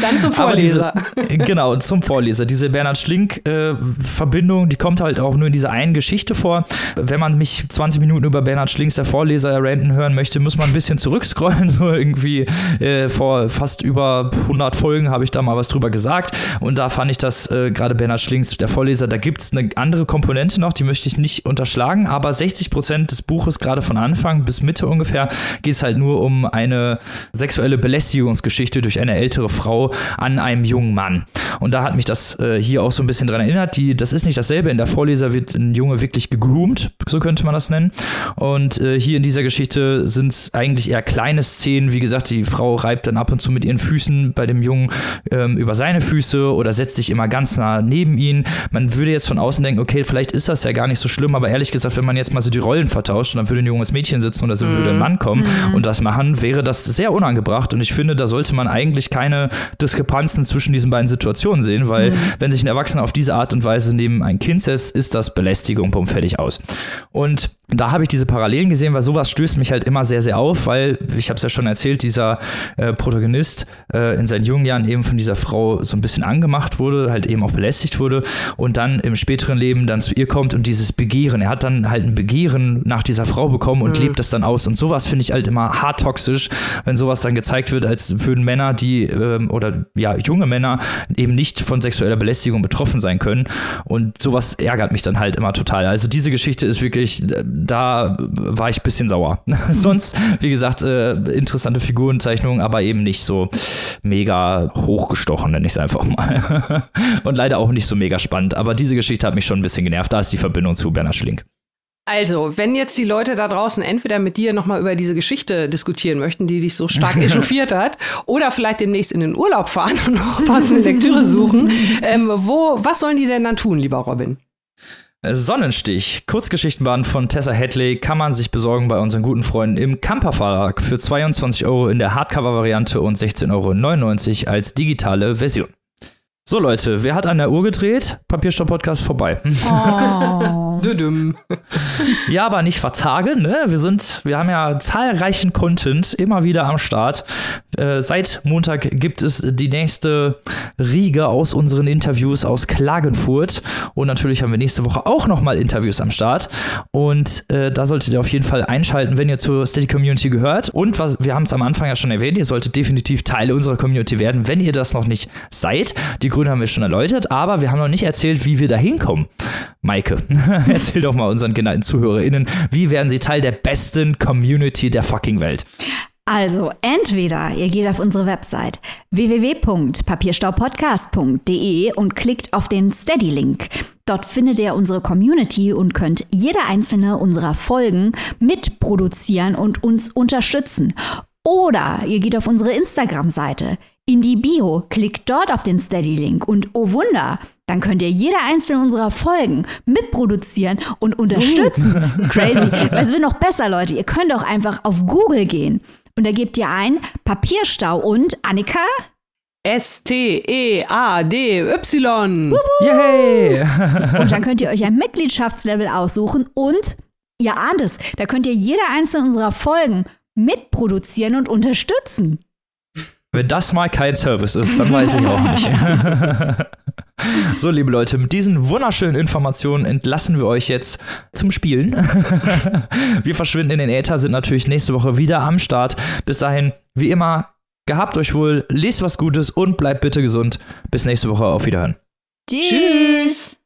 Dann zum Vorleser. Diese, genau, zum Vorleser. Diese Bernhard Schlink-Verbindung, äh, die kommt halt auch nur in dieser einen Geschichte vor. Wenn man mich 20 Minuten über Bernhard Schlinks, der Vorleser, ranten hören möchte, muss man ein bisschen zurückscrollen, so irgendwie äh, vor fast über 100 Folgen habe ich da mal was drüber gesagt. Und da fand ich das äh, gerade Bernhard Schlings, der Vorleser, da gibt es eine andere Komponente noch, die möchte ich nicht unterschlagen. Aber 60 Prozent des Buches, gerade von Anfang bis Mitte ungefähr, geht es halt nur um eine sexuelle Belästigungsgeschichte durch eine ältere Frau an einem jungen Mann. Und da hat mich das äh, hier auch so ein bisschen dran erinnert. Die, das ist nicht dasselbe. In der Vorleser wird ein Junge wirklich gegroomt, so könnte man das nennen. Und äh, hier in dieser Geschichte sind es eigentlich eher kleine Szenen. Wie gesagt, die Frau reibt dann ab und zu mit ihren Füßen bei dem Jungen ähm, über seine Füße oder setzt sich immer ganz nah neben ihn. Man würde jetzt von außen denken, okay, vielleicht ist das ja gar nicht so schlimm, aber ehrlich gesagt, wenn man jetzt mal so die Rollen vertauscht und dann würde ein junges Mädchen sitzen und da mhm. würde ein Mann kommen mhm. und das machen, wäre das sehr unangebracht. Und ich finde, da sollte man eigentlich keine Diskrepanzen zwischen diesen beiden Situationen sehen, weil mhm. wenn sich ein Erwachsener auf diese Art und Weise neben ein Kind setzt, ist das Belästigung, bumm, fertig aus. Und da habe ich diese Parallelen gesehen, weil sowas stößt mich halt immer sehr, sehr auf, weil, ich habe es ja schon erzählt, dieser äh, Protagonist äh, in seinen jungen Jahren eben von dieser Frau so ein bisschen angemacht wurde, halt eben auch belästigt wurde und dann im späteren Leben dann zu ihr kommt und dieses Begehren, er hat dann halt ein Begehren nach dieser Frau bekommen und mhm. lebt das dann aus und sowas finde ich halt immer hart toxisch, wenn sowas dann gezeigt wird, als würden Männer, die ähm, oder ja, junge Männer eben nicht von sexueller Belästigung betroffen sein können und sowas ärgert mich dann halt immer total. Also diese Geschichte ist wirklich äh, da war ich ein bisschen sauer. Sonst, wie gesagt, äh, interessante Figurenzeichnungen, aber eben nicht so mega hochgestochen, nenne ich es einfach mal. Und leider auch nicht so mega spannend. Aber diese Geschichte hat mich schon ein bisschen genervt. Da ist die Verbindung zu Bernhard Schlink. Also, wenn jetzt die Leute da draußen entweder mit dir nochmal über diese Geschichte diskutieren möchten, die dich so stark echauffiert hat, oder vielleicht demnächst in den Urlaub fahren und noch passende Lektüre suchen, ähm, wo, was sollen die denn dann tun, lieber Robin? Sonnenstich, Kurzgeschichtenband von Tessa Hadley, kann man sich besorgen bei unseren guten Freunden im Kamper Verlag für 22 Euro in der Hardcover-Variante und 16,99 Euro als digitale Version. So Leute, wer hat an der Uhr gedreht? Papierstopp-Podcast vorbei. Oh. Ja, aber nicht verzagen. Ne? Wir sind, wir haben ja zahlreichen Content immer wieder am Start. Äh, seit Montag gibt es die nächste Riege aus unseren Interviews aus Klagenfurt und natürlich haben wir nächste Woche auch noch mal Interviews am Start. Und äh, da solltet ihr auf jeden Fall einschalten, wenn ihr zur Steady Community gehört. Und was, wir haben es am Anfang ja schon erwähnt, ihr solltet definitiv Teil unserer Community werden, wenn ihr das noch nicht seid. Die Gründe haben wir schon erläutert, aber wir haben noch nicht erzählt, wie wir da hinkommen. Maike, erzähl doch mal unseren genannten ZuhörerInnen, wie werden sie Teil der besten Community der fucking Welt? Also, entweder ihr geht auf unsere Website www.papierstaupodcast.de und klickt auf den Steady-Link. Dort findet ihr unsere Community und könnt jede einzelne unserer Folgen mitproduzieren und uns unterstützen. Oder ihr geht auf unsere Instagram-Seite in die Bio, klickt dort auf den Steady-Link und oh Wunder, dann könnt ihr jede einzelne unserer Folgen mitproduzieren und unterstützen. Uh. Crazy. Was wird noch besser, Leute? Ihr könnt auch einfach auf Google gehen und da gebt ihr ein Papierstau und Annika. S-T-E-A-D-Y. Yay! und dann könnt ihr euch ein Mitgliedschaftslevel aussuchen und ihr ahnt es, da könnt ihr jede einzelne unserer Folgen mitproduzieren und unterstützen. Wenn das mal kein Service ist, dann weiß ich auch nicht. so, liebe Leute, mit diesen wunderschönen Informationen entlassen wir euch jetzt zum Spielen. wir verschwinden in den Äther, sind natürlich nächste Woche wieder am Start. Bis dahin, wie immer, gehabt euch wohl, lest was Gutes und bleibt bitte gesund. Bis nächste Woche, auf Wiederhören. Tschüss.